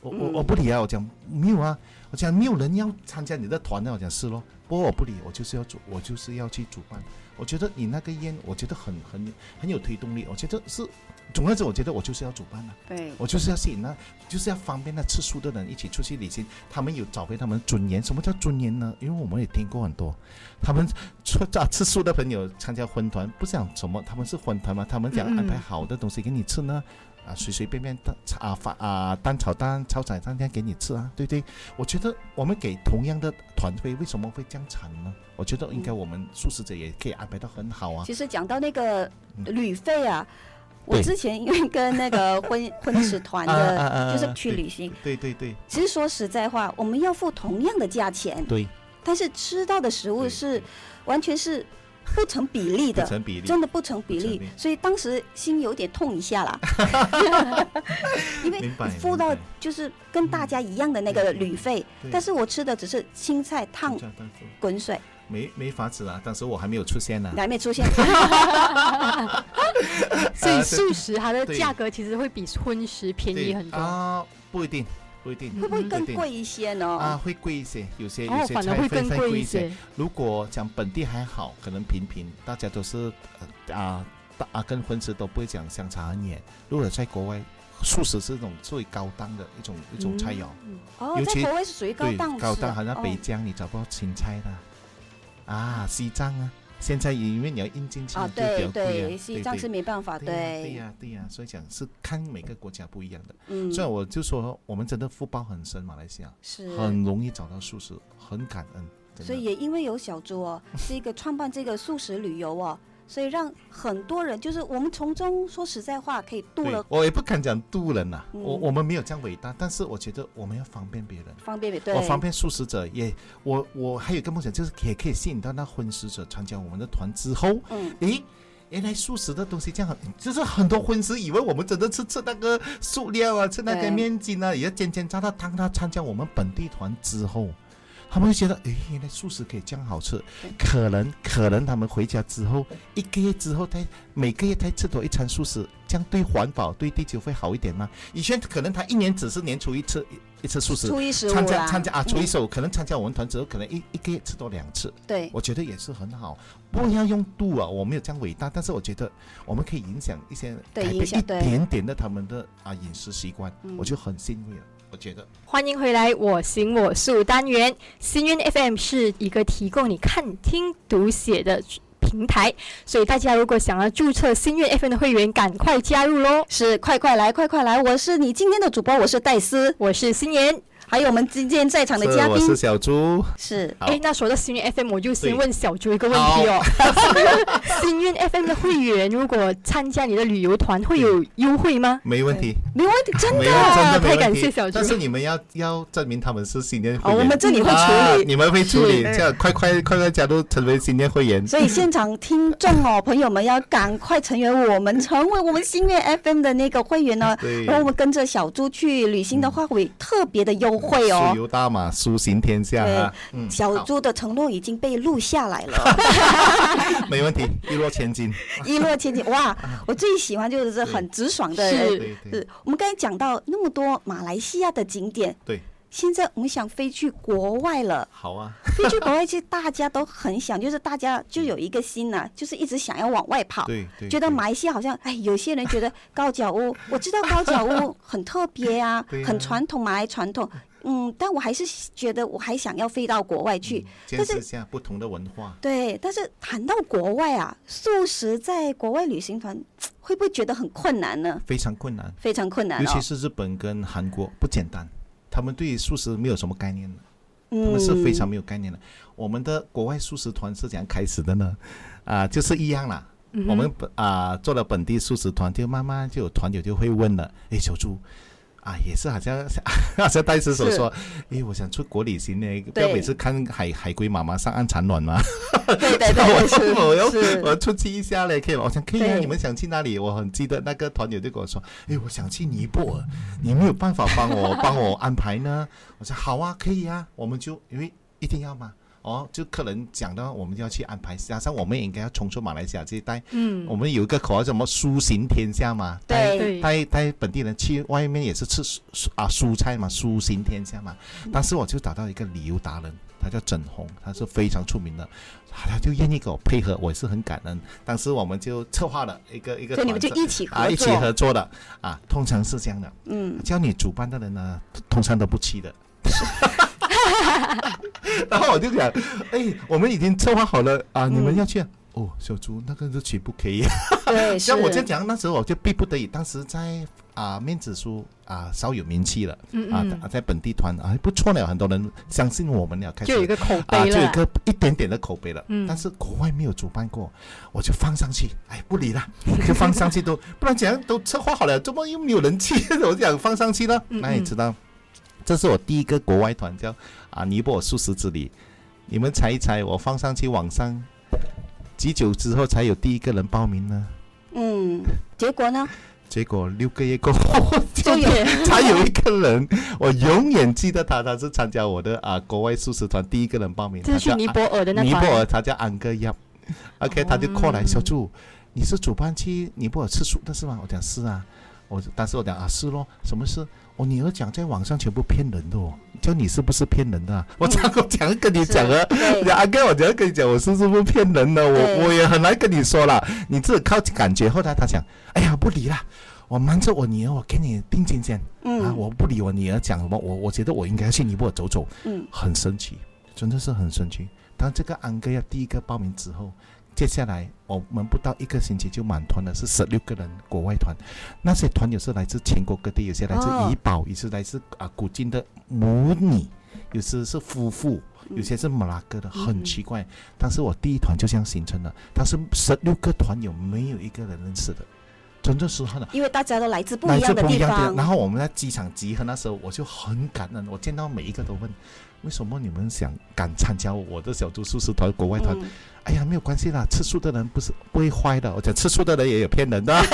B: 我我
D: 嗯
B: 我不理啊，我讲没有啊，我讲没有人要参加你的团的，我讲是咯，不过我不理，我就是要主，我就是要去主办。我觉得你那个烟，我觉得很很很有推动力，我觉得是，总而言之，我觉得我就是要主办啊。
D: 对，
B: 我就是要吸引那，就是要方便那吃素的人一起出去旅行，他们有找回他们尊严。什么叫尊严呢？因为我们也听过很多，他们吃啊吃素的朋友参加婚团，不想什么，他们是婚团嘛，他们想安排好的东西给你吃呢。啊，随随便便蛋啊饭啊蛋炒蛋、炒仔蛋这样给你吃啊，对不对？我觉得我们给同样的团费，为什么会这样惨呢？我觉得应该我们素食者也可以安排到很好啊。
D: 其实讲到那个
B: 嗯
D: 旅费啊，我之前因为跟那个婚婚食团的，
B: 啊
D: 就是去旅行，
B: 对对对。
D: 其实说实在话，我们要付同样的价钱，
B: 对，
D: 但是吃到的食物是完全是不成比例的，
B: 不成比例。
D: 真的不成比例所以当时心有点痛一下啦，因为
B: 明白
D: 付到就是跟大家一样的那个旅费，但是我吃的只是青菜烫滚水，
B: 没没法子啊，当时我还没有出现呢、
D: 还没出现。
E: 所以
B: 呃
E: 素食它的
B: 对
E: 价格其实会比荤食便宜很多。
B: 啊、不一定，不一定
D: 会不会更贵一些呢？
B: 啊，会贵一些，有些有
E: 哦，
B: 些
E: 反而会
B: 菜会会
E: 更贵一
B: 贵一些。如果讲本地还好，可能平平，大家都是呃啊大啊跟荤食都不会讲相差很远。如果在国外，素食是一种最高档的一种一种菜肴。
D: 哦，
B: 尤其
D: 在国外是属于高
B: 对，
D: 档
B: 高档，好像北
D: 哦
B: 疆你找不到青菜的啊，西藏啊，现在因为你要印进去
D: 啊，
B: 就比
D: 对
B: 较贵啊
D: 对，西藏是没办法，
B: 对呀对
D: 对，
B: 呀对呀，所以讲是看每个国家不一样的。
D: 嗯，
B: 所以我就说，我们真的福报很深，马来西亚
D: 是，
B: 很容易找到素食，很感恩。
D: 所以也因为有小猪哦，是一个创办这个素食旅游哦，所以让很多人就是我们从中说实在话，可以度
B: 对
D: 了
B: 我也不敢讲渡人呐、
D: 嗯
B: 我我们没有这样伟大，但是我觉得我们要方便别人。
D: 方便别对，
B: 我方便素食者也，我我还有一个梦想，就是也可以吸引到那荤食者参加我们的团之后，
D: 嗯，
B: 诶，原来素食的东西这样很，就是很多荤食以为我们真的是吃那个塑料啊，吃那个面筋啊，也要煎煎炸炸。当他参加我们本地团之后，他们会觉得，哎，原来素食可以这样好吃。可能可能他们回家之后，一个月之后，他每个月他吃多一餐素食，这样对环保对地球会好一点吗？以前可能他一年只是年初一次一次素食。
D: 初一十五
B: 参加，参加啊，初一
D: 嗯
B: 十五可能参加我们团之后，可能一一个月吃多两次。
D: 对，
B: 我觉得也是很好，不要用度啊，我没有这样伟大，但是我觉得我们可以影响一些改变一点点的他们的啊饮食习惯，
D: 嗯
B: 我就很欣慰了。我觉得
E: 欢迎回来，我行我素单元。心愿 FM 是一个提供你看、听、读写的平台，所以大家如果想要注册新月 FM 的会员，赶快加入喽！
D: 是快快来，快快来！我是你今天的主播，我是戴斯，
E: 我是新妍。
D: 还有我们今天在场的嘉宾。
B: 是我是小猪，
D: 是
E: 哎，那说到心愿 FM，我就先问小猪一个问题哦。心愿 FM 的会员如果参加你的旅游团，会有优惠吗？
B: 没问题，
D: 没问题，真的？
B: 问真的
E: 太感谢小猪。
B: 但是你们要要证明他们是新年会
D: 哦，
B: 员，
D: 我们这里会处理。
B: 啊你们会处理，这样快快快快加入成为新年会员。
D: 所以现场听众哦，朋友们要赶快成为我们，成为我们心愿 FM 的那个会员呢。
B: 对，
D: 然后我们跟着小猪去旅行的话，会特别的优惠哦
B: 速。游大马，苏行天下啊！嗯，
D: 小猪的承诺已经被录下来了，
B: 没问题，一落千金。
D: 一落千金。哇，我最喜欢就是很直爽的。是我们刚才讲到那么多马来西亚的景点，
B: 对，
D: 现在我们想飞去国外了。
B: 好啊，
D: 飞去国外，其实大家都很想，就是大家就有一个心呐、就是一直想要往外跑。
B: 对对，
D: 觉得
B: 对
D: 马来西亚好像，哎，有些人觉得高脚屋，我知道高脚屋很特别啊很传统，马来传统，嗯，但我还是觉得我还想要飞到国外去。
B: 见
D: 但是
B: 识下不同的文化。
D: 对，但是谈到国外啊，素食在国外旅行团会不会觉得很困难呢？
B: 非常困难，
D: 非常困难哦
B: 尤其。是日本跟韩国不简单，他们对素食没有什么概念的，他
D: 嗯
B: 们是非常没有概念的。我们的国外素食团是怎样开始的呢？啊、就是一样啦。
E: 嗯
B: 我们本啊、做了本地素食团，就慢慢就有团友就会问了，哎，小猪。啊，也是好像 好像戴师所说，诶，我想出国旅行呢，不要每次看海海龟妈妈上岸产卵嘛。
D: 对对 对，是
B: 我要
D: 是
B: 我要出去一下嘞，可以吗？我想可以啊，你们想去哪里？我很记得那个团友就跟我说，诶，我想去尼泊尔，你没有办法帮我帮我安排呢？我说好啊，可以啊，我们就因为一定要嘛。哦，就客人讲到，我们就要去安排。加上我们也应该要冲出马来西亚这一带，
E: 嗯
B: 我们有一个口号叫什么“蔬行天下”嘛，带
D: 对
B: 带带本地人去外面也是吃啊蔬菜嘛，蔬行天下嘛。当时我就找到一个旅游达人，他叫整红，他是非常出名的，他就愿意给我配合，我也是很感恩。当时我们就策划了一个一个
D: 所以你们就
B: 团
D: 一起合
B: 啊一起合作的啊，通常是这样的。
D: 嗯，
B: 叫你主办的人呢，通常都不去的。然后我就讲，哎，我们已经策划好了啊，你们要去啊？哦，小猪，那个日期不可以。
D: 对，是
B: 像我就讲，那时候我就逼不得已，当时在啊、面子书啊稍有名气了，啊在本地团啊不错了，很多人相信我们了，开始
E: 就有一个口
B: 啊
E: 碑了。
B: 就有一个一点点的口碑了。
E: 嗯
B: 但是国外没有主办过，我就放上去，哎，不理了，就放上去都，不然怎样都策划好了，怎么又没有人去？我就想放上去了。
E: 嗯
B: 那你知道，这是我第一个国外团，叫啊尼泊尔素食之旅。你们猜一猜，我放上去网上几久之后才有第一个人报名呢？
D: 嗯，结果呢？
B: 结果六个月过后
D: 就有
B: 才有一个人，我永远记得他，他是参加我的啊国外素食团第一个人报名，
E: 这是去
B: 他叫
E: 尼泊尔的那
B: 尼泊尔，他叫安哥亚，OK，他就过来，
E: 嗯
B: 小猪，你是主办去尼泊尔吃素的是吗？我讲是啊，我当时我讲啊是咯，什么事？我女儿讲在网上全部骗人的哦，叫你是不是骗人的啊、我常我讲跟你讲啊，
D: 对。
B: 阿哥，我讲跟你讲，我是不是骗人的？我我也很难跟你说了，你自己靠感觉。后来他讲，哎呀，不理了，我瞒着我女儿，我给你定金先、啊，
D: 嗯
B: 我不理我女儿讲什么，我我觉得我应该要去尼泊尔走走，
D: 嗯。
B: 很神奇，真的是很神奇。当这个安哥要第一个报名之后，接下来我们不到一个星期就满团了，是十六个人国外团。那些团友是来自全国各地，有些来自
D: 哦
B: 怡保，有些来自啊古晋的母女，有些是夫妇，有些是马拉哥的，很奇怪。但是我第一团就这样形成了，但是十六个团友没有一个人认识的，真的是很
D: 因为大家都来自不一样的地。方，
B: 然后我们在机场集合那时候，我就很感恩，我见到每一个都问，为什么你们想敢参加我的小猪素食团国外团？
D: 嗯
B: 哎呀，没有关系啦，吃素的人不是不会坏的。我讲吃素的人也有骗人的，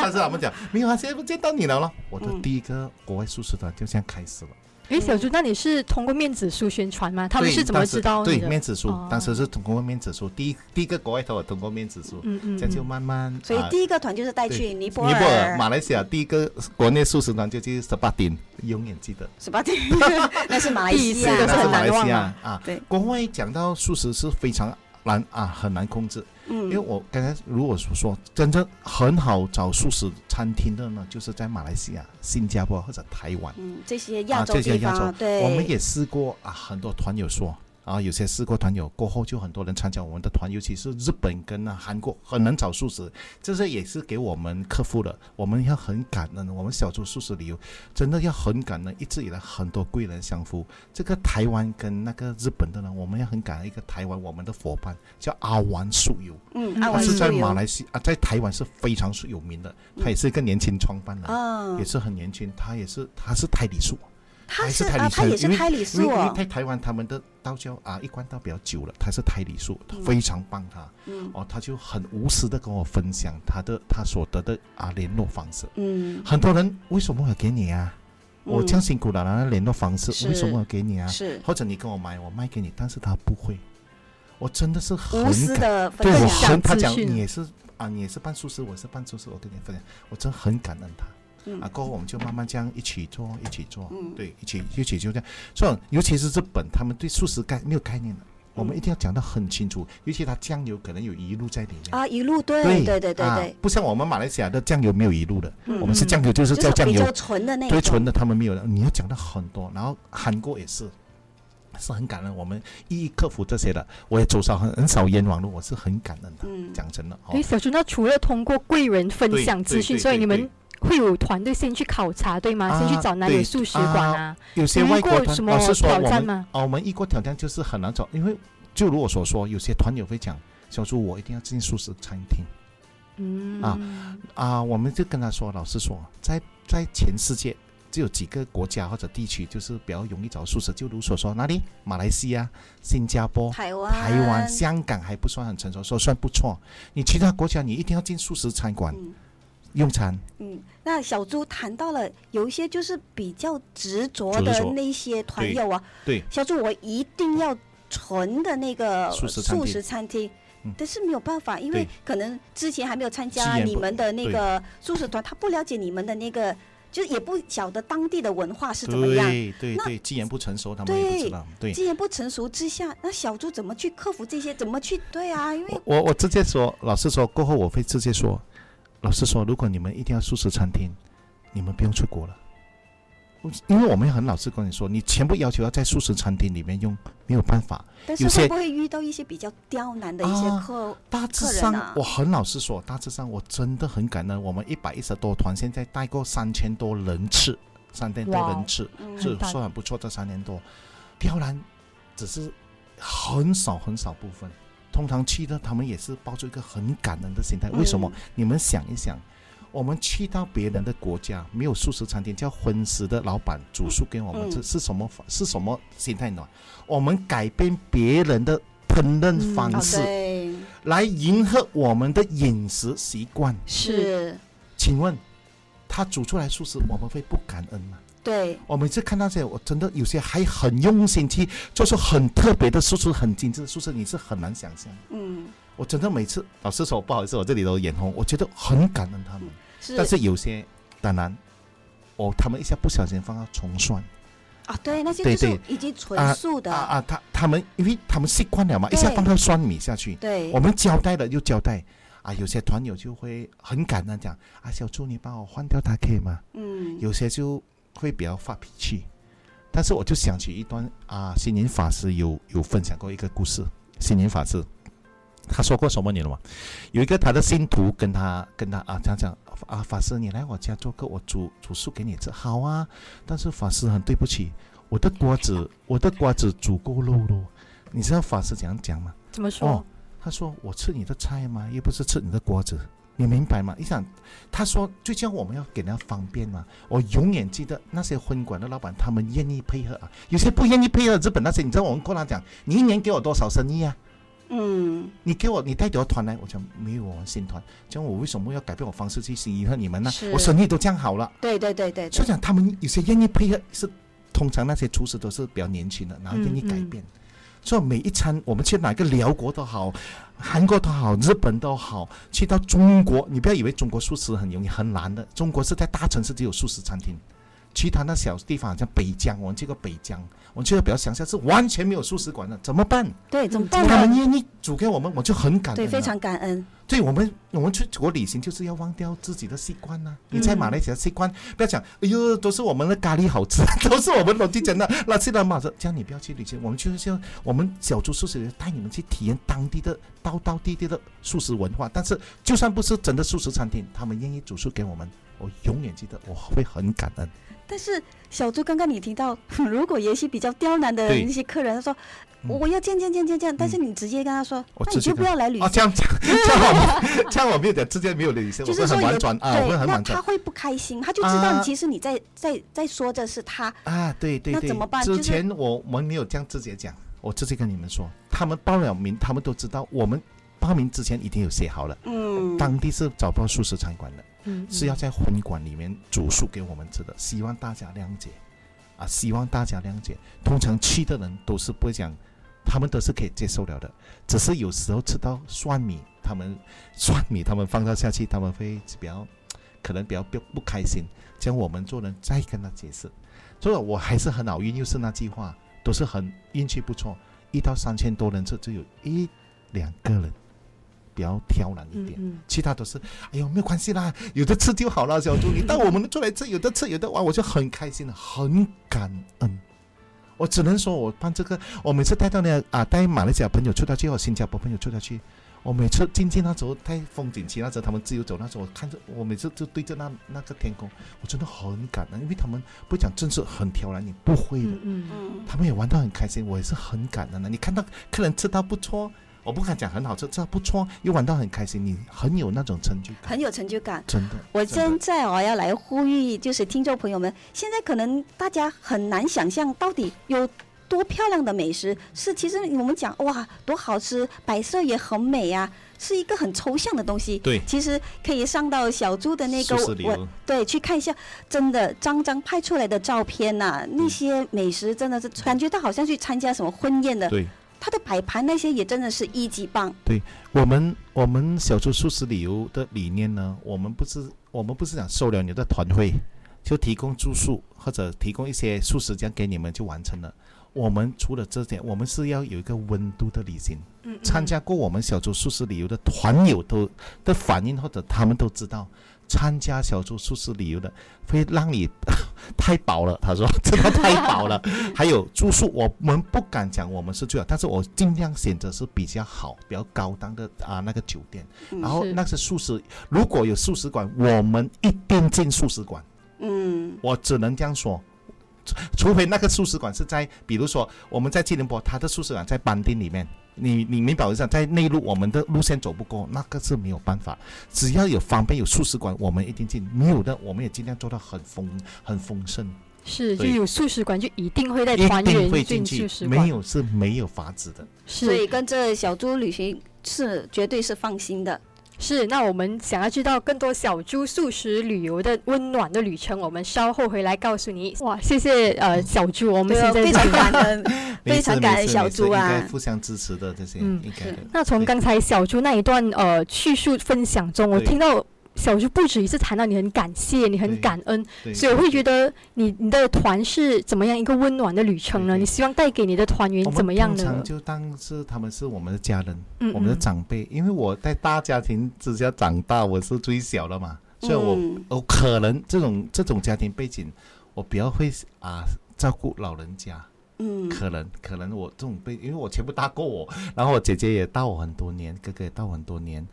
B: 但是他们讲没有啊，现在不见到你了咯。我的
D: 嗯
B: 第一个国外素食团就这样开始了。
E: 诶，小朱，那你是通过面子书宣传吗？他们是怎么知道
B: 对
E: 你的？
B: 面子书，
E: 哦
B: 当时是通过面子书，第一第一个国外团我通过面子书，
E: 嗯嗯，
B: 这样就
E: 嗯
B: 慢慢
D: 所以
B: 啊
D: 第一个团就是带去尼泊
B: 尼泊尔、马来西亚第一个国内素食团就去十八点，永远记得。
D: 十八点，那是马来西亚，
B: 那是马来西亚
E: 啊
B: 啊。
D: 对，
B: 国外讲到素食是非常难啊，很难控制。因为
D: 嗯，
B: 我刚才如果所说，真正很好找素食餐厅的呢，就是在马来西亚、新加坡或者台湾。
D: 嗯，这些亚
B: 啊
D: 洲啊
B: 这些亚洲，
D: 对，
B: 我们也试过啊，很多团友说啊，有些试过团友过后，就很多人参加我们的团，尤其是日本跟啊韩国很能找素食，这些也是给我们克服的。我们要很感恩，我们小猪素食旅游真的要很感恩，一直以来很多贵人相扶。这个台湾跟那个日本的呢，我们要很感恩一个台湾我们的伙伴叫阿丸素油，
D: 嗯，
E: 嗯
D: 阿
B: 他是在马来西亚、啊，在台湾是非常是有名的，他也是一个年轻创办人。
D: 啊
B: 也，是很年轻，他也是他是泰迪素，
D: 他
B: 还是
D: 是啊，
B: 胎里素
D: 他也是
B: 因为
D: 胎里
B: 因为因为台湾他们的道教啊一贯道比较久了，他是胎里素，他
D: 嗯
B: 非常棒他、
D: 嗯
B: 哦，他就很无私的跟我分享他的他所得的啊联络方式。
D: 嗯，
B: 很多人为什么要给你啊？我
D: 嗯
B: 这样辛苦了，那联络方式为什么要给你啊？
D: 是
B: 或者你跟我买，我卖给你，但是他不会，我真的是很
D: 无私
B: 感
D: 的
B: 对我
D: 分享，
B: 很，他讲你也是啊，你也是办素食，我是办素食，我跟你分享，我真的很感恩他。
D: 嗯
B: 啊，过后我们就慢慢这样一起做，一起做，
D: 嗯
B: 对，一起一起就这样。所以尤其是日本，他们对素食概没有概念的，我们
D: 嗯
B: 一定要讲得很清楚，尤其它酱油可能有一路在里面。
D: 啊，一路对对对对
B: 啊
D: 对，
B: 不像我们马来西亚的酱油没有一路的，
D: 嗯
B: 我们是酱油就是
D: 就是
B: 叫酱油
D: 比较，纯的那种，
B: 最纯的他们没有的。你要讲的很多，然后韩国也是，是很感恩，我们一一克服这些的。我也走上很很少冤枉路，我是很感恩的。
D: 嗯
B: 讲真的，哦
E: 诶，，小猪，那除了通过贵人分享资讯，所以你们会有团队先去考察，对吗？
B: 啊
E: 先去找哪里有素食馆啊？
B: 有些外国
E: 什么挑战吗？
B: 啊，我们一国挑战就是很难找，因为就如我所说，有些团友会讲，小朱我一定要进素食餐厅
E: 嗯
B: 啊啊，我们就跟他说，老师说，在在全世界。只有几个国家或者地区就是比较容易找素食，就如所说，哪里？马来西亚、新加坡、
D: 台湾
B: 台湾、香港还不算很成熟，说算不错。你其他国家你一定要进素食餐馆
D: 嗯
B: 用餐，
D: 嗯，那小猪谈到了有一些就是比较执着的那些团友啊，
B: 对
D: 小猪我一定要纯的那个
B: 素食餐厅
D: 素食餐厅
B: 嗯。
D: 但是没有办法，因为可能之前还没有参加你们的那个素食团，他不了解你们的那个，就是也不晓得当地的文化是怎么样。
B: 对对对，既然不成熟，他们也不知道。对，
D: 既然不成熟之下，那小猪怎么去克服这些？怎么去对啊？因为
B: 我我我直接说，老实说过后，我会直接说，老师说，如果你们一定要素食餐厅，你们不用出国了。因为我们很老实跟你说，你全部要求要在素食餐厅里面用，没有办法。
D: 但是会不会遇到一些比较刁难的一些
B: 啊
D: 客？
B: 大致上，
D: 啊
B: 我很老实说，大致上我真的很感恩，我们一百一十多团现在带过三千多人次，三千多人次，
D: 嗯
B: 是算很不错。这三年多，刁难只是很少很少部分。通常去的他们也是抱着一个很感恩的心态。为什么
D: 嗯？
B: 你们想一想，我们去到别人的国家，没有素食餐厅，叫荤食的老板煮素给我们，
D: 嗯
B: 是什么？是什么心态呢？我们改变别人的烹饪方式，
D: 对，
B: 来迎合我们的饮食习惯。
D: 是，
B: 请问，他煮出来素食，我们会不感恩吗？
D: 对，
B: 我每次看到这些，我真的有些还很用心去做出很特别的素食，很精致的素食，你是很难想象。
D: 嗯，
B: 我真的每次，老实说，不好意思，我这里都眼红，我觉得很感恩他们。
D: 是，
B: 但是有些当然，哦，他们一下不小心放到葱蒜
D: 啊，对，那些
B: 对
D: 就是已经纯素的，
B: 啊啊，他他们因为他们习惯了嘛，一下放到酸米下去，
D: 对，
B: 我们交代了就交代。啊，有些团友就会很感恩讲啊，小朱你帮我换掉它可以吗？
D: 嗯，
B: 有些就会比较发脾气，但是我就想起一段啊，星云法师有有分享过一个故事。星云法师他说过什么你知道吗？有一个他的信徒跟他跟他啊讲讲啊，法师你来我家做客，我煮煮素给你吃，好啊。但是法师很对不起，我的瓜子我的瓜子煮够肉了。你知道法师怎样讲吗？
E: 怎么说？
B: 哦他说：“我吃你的菜吗？又不是吃你的瓜子，你明白吗？你想，他说，最近我们要给人家方便嘛。我永远记得那些婚馆的老板，他们愿意配合啊，有些不愿意配合。日本那些，你知道我们跟他讲，你一年给我多少生意啊？
D: 嗯，
B: 你给我，你带多少团来？我讲没有，我们新团。讲我为什么要改变我方式去迎合你们呢？我生意都这样好了。
D: 对对对对，对
B: 所以讲，他们有些愿意配合，是通常那些厨师都是比较年轻的，然后愿意改变。所以每一餐我们去哪个辽国都好，韩国都好，日本都好，去到中国，你不要以为中国素食很容易很难的，中国是在大城市只有素食餐厅，其他那小地方好像北疆，我们去过北疆，我们去的比较乡下是完全没有素食馆的，怎么办？
D: 对，怎么
E: 嗯
D: 办？
B: 他们愿意煮给我们，我就很感恩
D: 对，非常感恩。
B: 对我们，我们出国旅行就是要忘掉自己的习惯呐、你在马来西亚习惯，不要讲，哎呦，都是我们的咖喱好吃，都是我们老地讲的，那去了马这样你不要去旅行，我们就是要我们小猪素食带你们去体验当地的道道地地的素食文化。但是就算不是真的素食餐厅，他们愿意煮出给我们，我永远记得，我会很感恩。
D: 但是小猪刚刚你提到，如果有一些比较刁难的那些客人，他说
B: 嗯。
D: 我要这样这样这样这样这样，但是你直接跟他说，那你就不要来旅
B: 哦，这
D: 行。
B: 样这样这样我没这样我没有讲，直接没有旅行，我会
D: 就是
B: 很婉转啊，我会
D: 对，那
B: 很婉转。
D: 他会不开心，他就知道
B: 啊。
D: 其实你在在在说的是他，
B: 啊，对对对，
D: 那怎么办？
B: 之前我我们没有这样直接讲，我直接跟你们说，他们报了名，他们都知道，我们报名之前已经有写好了，
D: 嗯，
B: 当地是找不到素食餐馆的，是要在荤馆里面煮熟给我们吃的，希望大家谅解啊，希望大家谅解。通常去的人都是不会讲，他们都是可以接受了的，只是有时候吃到蒜米，他们蒜米他们放到下去，他们会比较可能比较不不开心，这样我们做人再跟他解释。所以我还是很好运，又是那句话，都是很运气不错。一到三千多人次，只有一两个人比较挑染一点，
E: 嗯
B: 其他都是哎呦没有关系啦，有的吃就好了，小猪你到我们出来吃，有的吃有的玩，我就很开心了，很感恩。我只能说，我办这个，我每次带到那啊，带马来西亚朋友出到去，或新加坡朋友出到去，我每次进去那时候带风景区，那时候他们自由走，那时候我看着，我每次就对着那那个天空，我真的很感恩，因为他们不讲正式很挑染，你不会的，
E: 嗯嗯
D: 嗯，
B: 他们也玩到很开心，我也是很感恩的。你看到客人吃到不错，我不敢讲很好吃，这不错，又玩到很开心，你很有那种成就感，
D: 很有成就感。
B: 真的。
D: 我现在我要来呼吁，就是听众朋友们，现在可能大家很难想象到底有多漂亮的美食。是，其实我们讲哇，多好吃，摆设也很美啊，是一个很抽象的东西。
B: 对
D: 其实可以上到小猪的那个我对去看一下，真的张张拍出来的照片呐、那些美食真的是感觉到好像去参加什么婚宴的，
B: 对。
D: 它的摆盘那些也真的是一级棒。
B: 对我们我们小猪素食旅游的理念呢，我们不是我们不是想收了你的团费，就提供住宿或者提供一些素食这样给你们就完成了。我们除了这点，我们是要有一个温度的旅行。
E: 嗯，
B: 参加过我们小猪素食旅游的团友都的反应，或者他们都知道，参加小猪素食旅游的会让你 太饱了。他说 真的太饱了。还有住宿，我们不敢讲我们是最好，但是我尽量选择是比较好、比较高档的啊那个酒店。然后那是素食，如果有素食馆，我们一定进素食馆。
D: 嗯
B: 我只能这样说，除除非那个素食馆是在，比如说我们在吉隆坡，它的素食馆在班丁里面，你你明白我意思？在内陆我们的路线走不过，那个是没有办法。只要有方便有素食馆，我们一定进；没有的，我们也尽量做到很丰很丰盛，
E: 是就有素食馆就一定会在
B: 一定
E: 团圆
B: 会进去没有是没有法子的。
E: 是
D: 所以跟着小猪旅行是绝对是放心的。
E: 是，那我们想要知道更多小猪素食旅游的温暖的旅程，我们稍后回来告诉你。哇，谢谢呃小猪，我们现在
D: 非常感恩，非常感恩小猪啊。
B: 互相支持的这些，
E: 嗯。
B: 应该的。
E: 那从刚才小猪那一段呃叙述分享中，我听到小就不止一次谈到你很感谢，你很感恩，所以我会觉得你你的团是怎么样一个温暖的旅程呢？你希望带给你的团员怎么样呢？
B: 就当是他们是我们的家人，
E: 嗯
B: 我们的
E: 嗯。
B: 长辈，因为我在大家庭之下长大，我是最小的嘛，所以我、
D: 嗯
B: 我可能这种这种家庭背景，我比较会啊照顾老人家，
D: 嗯。
B: 可能可能我这种背，因为我全部大过我，然后我姐姐也大我很多年，哥哥也大我很多年，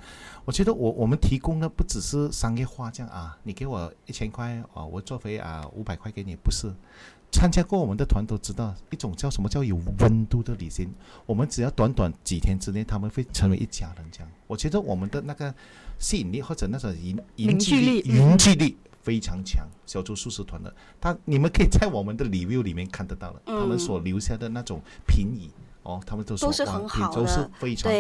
B: 我觉得我我们提供的不只是商业化这样啊，你给我一千块啊，我做回啊五百块给你，不是。参加过我们的团都知道，一种叫什么叫有温度的旅行。我们只要短短几天之内，他们会成为一家人。这样，我觉得我们的那个吸引力或者那种凝凝聚力、
E: 凝聚力
B: 非常强。小猪素食团的，他你们可以在我们的 review 里面看得到了，
D: 嗯
B: 他们所留下的那种评语哦，他们都说
D: 都很好
B: 都是非常好。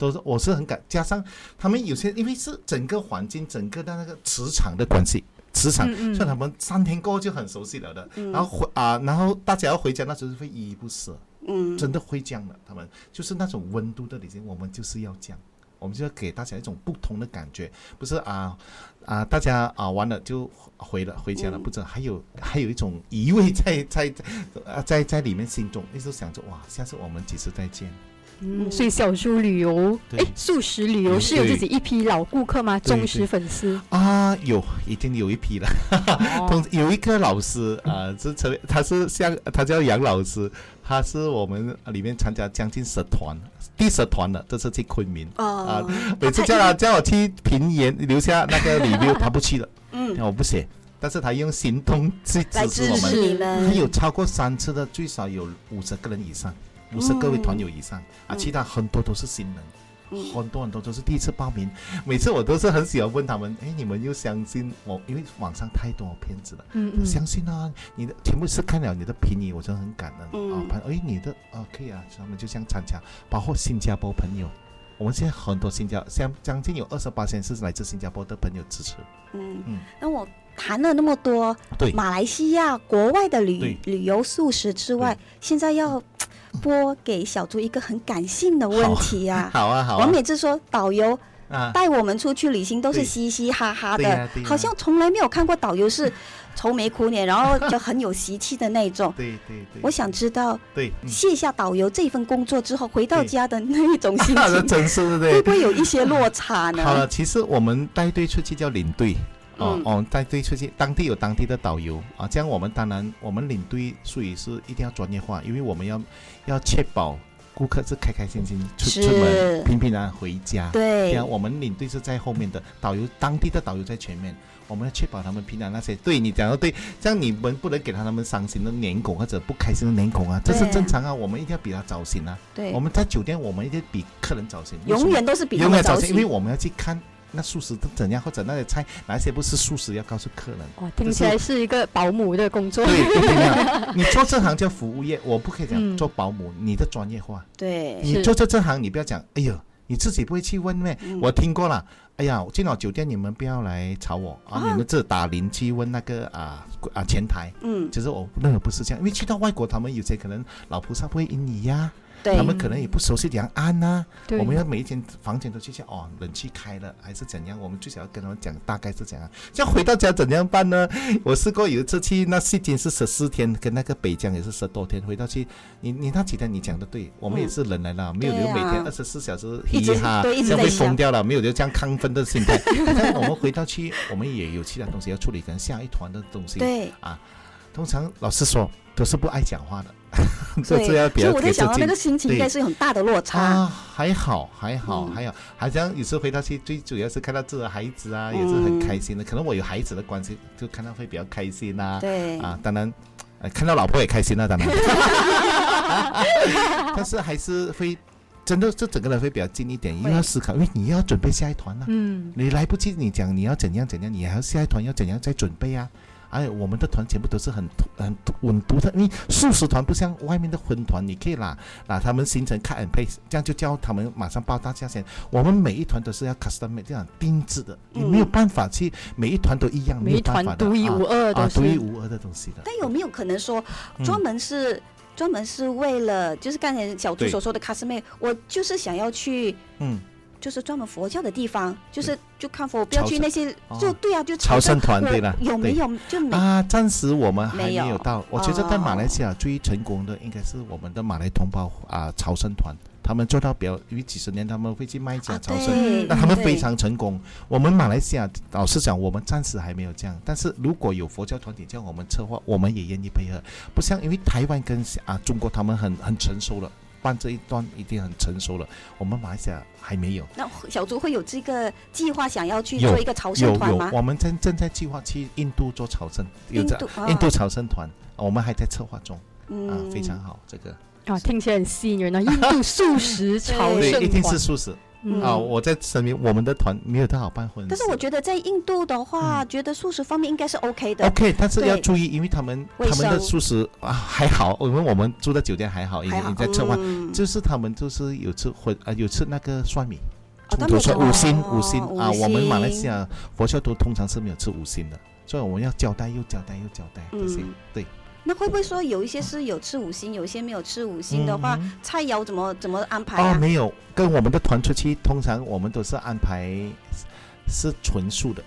D: 对，
B: 都是我是很感，加上他们有些因为是整个环境、整个的那个磁场的关系，磁场，
E: 嗯嗯
B: 所以他们三天过后就很熟悉了的。
D: 嗯
B: 然后回啊，然后大家要回家，那时候会依依不舍，
D: 嗯，
B: 真的会这样的。他们就是那种温度的旅行，我们就是要这样，我们就要给大家一种不同的感觉，不是啊啊，大家啊完了就回了回家了，
D: 嗯
B: 不是，还有还有一种疑味在在在啊在在里面心中，那时候想着哇，下次我们几时再见。
E: 嗯，所以小猪旅游，
B: 对。
E: 哎，素食旅游是有自己一批老顾客吗？忠实粉丝，
B: 啊，有已经有一批了。
E: 哦。
B: 通有一个老师啊，是成为他是像他叫杨老师，他是我们里面参加将近十团，第十团了，这次去昆明。
D: 哦，
B: 每次叫他叫我去平原留下那个 review，他不去了，
D: 嗯，
B: 我不写，但是他用行动去
D: 支
B: 支持我们。他
D: 们，
B: 有超过三次的，最少有五十个人以上，五十个位团友以上、啊，
D: 嗯
B: 其他很多都是新人。
D: 嗯。
B: 很多很多都是第一次报名，每次我都是很喜欢问他们，哎，你们又相信我？因为网上太多骗子了，
E: 嗯嗯，
B: 相信啊，你的全部是看了你的评语，我真的很感恩、
D: 嗯
B: 啊。反哎，你的啊可以啊，他们就像参加，包括新加坡朋友，我们现在很多新加相将近有二十八是来自新加坡的朋友支持，
D: 嗯。
B: 嗯，
D: 那我谈了那么多
B: 对，
D: 马来西亚国外的旅旅游素食之外，现在要播给小猪一个很感性的问题啊。
B: 好啊好啊
D: 我，每次说导游
B: 啊，
D: 带我们出去旅行都是嘻嘻哈哈的，好像从来没有看过导游是愁眉苦脸，然后就很有习气的那种。
B: 对对对，
D: 我想知道
B: 对，嗯
D: 卸下导游这份工作之后，回到家的那一种心情，
B: 真是对
D: 会
B: 不
D: 会有一些落差
B: 好了，
D: 呢？
B: 其实我们带队出去叫领队。哦
D: 嗯
B: 哦，带队出去，当地有当地的导游啊，这样我们当然我们领队属于是一定要专业化，因为我们要要确保顾客是开开心心出出门，平平安安回家。对这
D: 对
B: 样，我们领队是在后面的，导游当地的导游在前面，我们要确保他们平安那些。对你讲的对，这样你们不能给他他们伤心的脸孔或者不开心的脸孔啊，这是正常啊，我们一定要比他早醒啊。
D: 对
B: 我，们在酒店，我们一定比客人早醒，
D: 永远都是比他们早
B: 永远早醒，因为。我们要去看那素食怎样，或者那些菜哪些不是素食，要告诉客人。
E: 哇，听起来是一个保姆的工作。
B: 对，对对。你做这行叫服务业，我不可以讲
E: 嗯
B: 做保姆，你的专业化。
D: 对，
B: 你
E: 是
B: 做这这行，你不要讲，哎呦，你自己不会去问咩？
D: 嗯
B: 我听过了。哎呀，进了酒店你们不要来吵我啊！
D: 啊
B: 你们这打铃去问那个啊啊前台。
D: 嗯，
B: 其实我那个不是这样，因为去到外国，他们有些可能老菩萨不会英语呀，
D: 对
B: 他，们可能也不熟悉怎样按呐、
E: 对
B: 我们要每一间房间都去讲哦，冷气开了还是怎样？我们最少要跟他们讲大概是怎样。这样回到家怎样办呢？我试过有一次去那西京是十四天，跟那个北疆也是十多天。回到去，你你那几天你讲的对，我们也是人来了，没有留每天二十四小时
D: 对
B: 这样会
D: 在想
B: 疯掉了，没有留这样亢奋的心态。但我们回到去，我们也有其他东西要处理，可能下一团的东西。
D: 对啊，
B: 通常老师说都是不爱讲话的，这
D: 对，
B: 这要比较
D: 所以我在
B: 给自己
D: 想到那个心情应该是有很大的落差。
B: 啊，还好，还好，
D: 嗯
B: 还好，好像有时候回到去，最主要是看到自己的孩子啊，也是很开心的。可能我有孩子的关系，就看到会比较开心呐、
D: 对，
B: 啊。当然，呃，看到老婆也开心了、当然。但是还是会，真的，这整个人会比较近一点，因为要思考，因为你要准备下一团呢、
E: 嗯，
B: 你来不及，你讲你要怎样怎样，你还要下一团要怎样再准备啊。而且我们的团全部都是很很稳独特，因为素食团不像外面的荤团，你可以拿拿他们形成 cut and paste，这样就叫他们马上报大价钱。我们每一团都是要 custom made 这样定制的，你没有办法去每一团都一样，没
E: 每一
B: 有办法的
E: 团独一无二的
B: 啊，独一，无二的东西的。
D: 但有没有可能说
B: 嗯
D: 专门是？专门是为了，就是刚才小
B: 朱
D: 所说的 cosplay，我就是想要去，
B: 嗯，
D: 就是专门佛教的地方，就是就看佛，不要去那些，
B: 哦
D: 就对啊，就
B: 朝圣团对了
D: 有没有就没
B: 啊，暂时我们还没
D: 没有
B: 有到。我觉得在马来
D: 哦
B: 西亚最成功的应该是我们的马来同胞啊，朝圣团，他们做到比较，因为几十年他们会去卖家
D: 啊
B: 朝圣。那他们非常成功。我们马来西亚老实讲，我们暂时还没有这样。但是如果有佛教团体叫我们策划，我们也愿意配合。不像因为台湾跟啊中国他们很很成熟了，办这一段一定很成熟了。我们马来西亚还没有。
D: 那小猪会有这个计划，想要去做一个朝
B: 有有
D: 圣团吗，？
B: 我们正正在计划去印度做朝圣，有这
D: 印度啊
B: 印度朝圣团，我们还在策划中啊，
D: 嗯
B: 非常好。这个
E: 啊，听起来很吸引人啊！印度素食 朝
D: 对
B: 对，一定是素食
E: 嗯。
B: 啊。我在声明，我们的团没有太好办婚事。
D: 但是我觉得在印度的话，觉得素食方面应该是 OK 的。
B: OK，但是要注意，因为他们他们的素食啊还好，因为我们住的酒店还好，已
D: 还好
B: 经在策划，
D: 嗯。
B: 就是他们就是有吃荤啊有吃那个蒜米，
D: 哦他们有
B: 猪头蒜五星
D: 哦
B: 五星。啊，我们马来西亚佛教徒通常是没有吃五星的，所以我们要交代又交代又交代这些。
D: 嗯，
B: 对。
D: 那会不会说有一些是有吃五星，有一些没有吃五星的话，
B: 嗯
D: 菜肴怎么怎么安排
B: 哦，
D: 啊？
B: 没有，跟我们的团出去，通常我们都是安排是纯素的，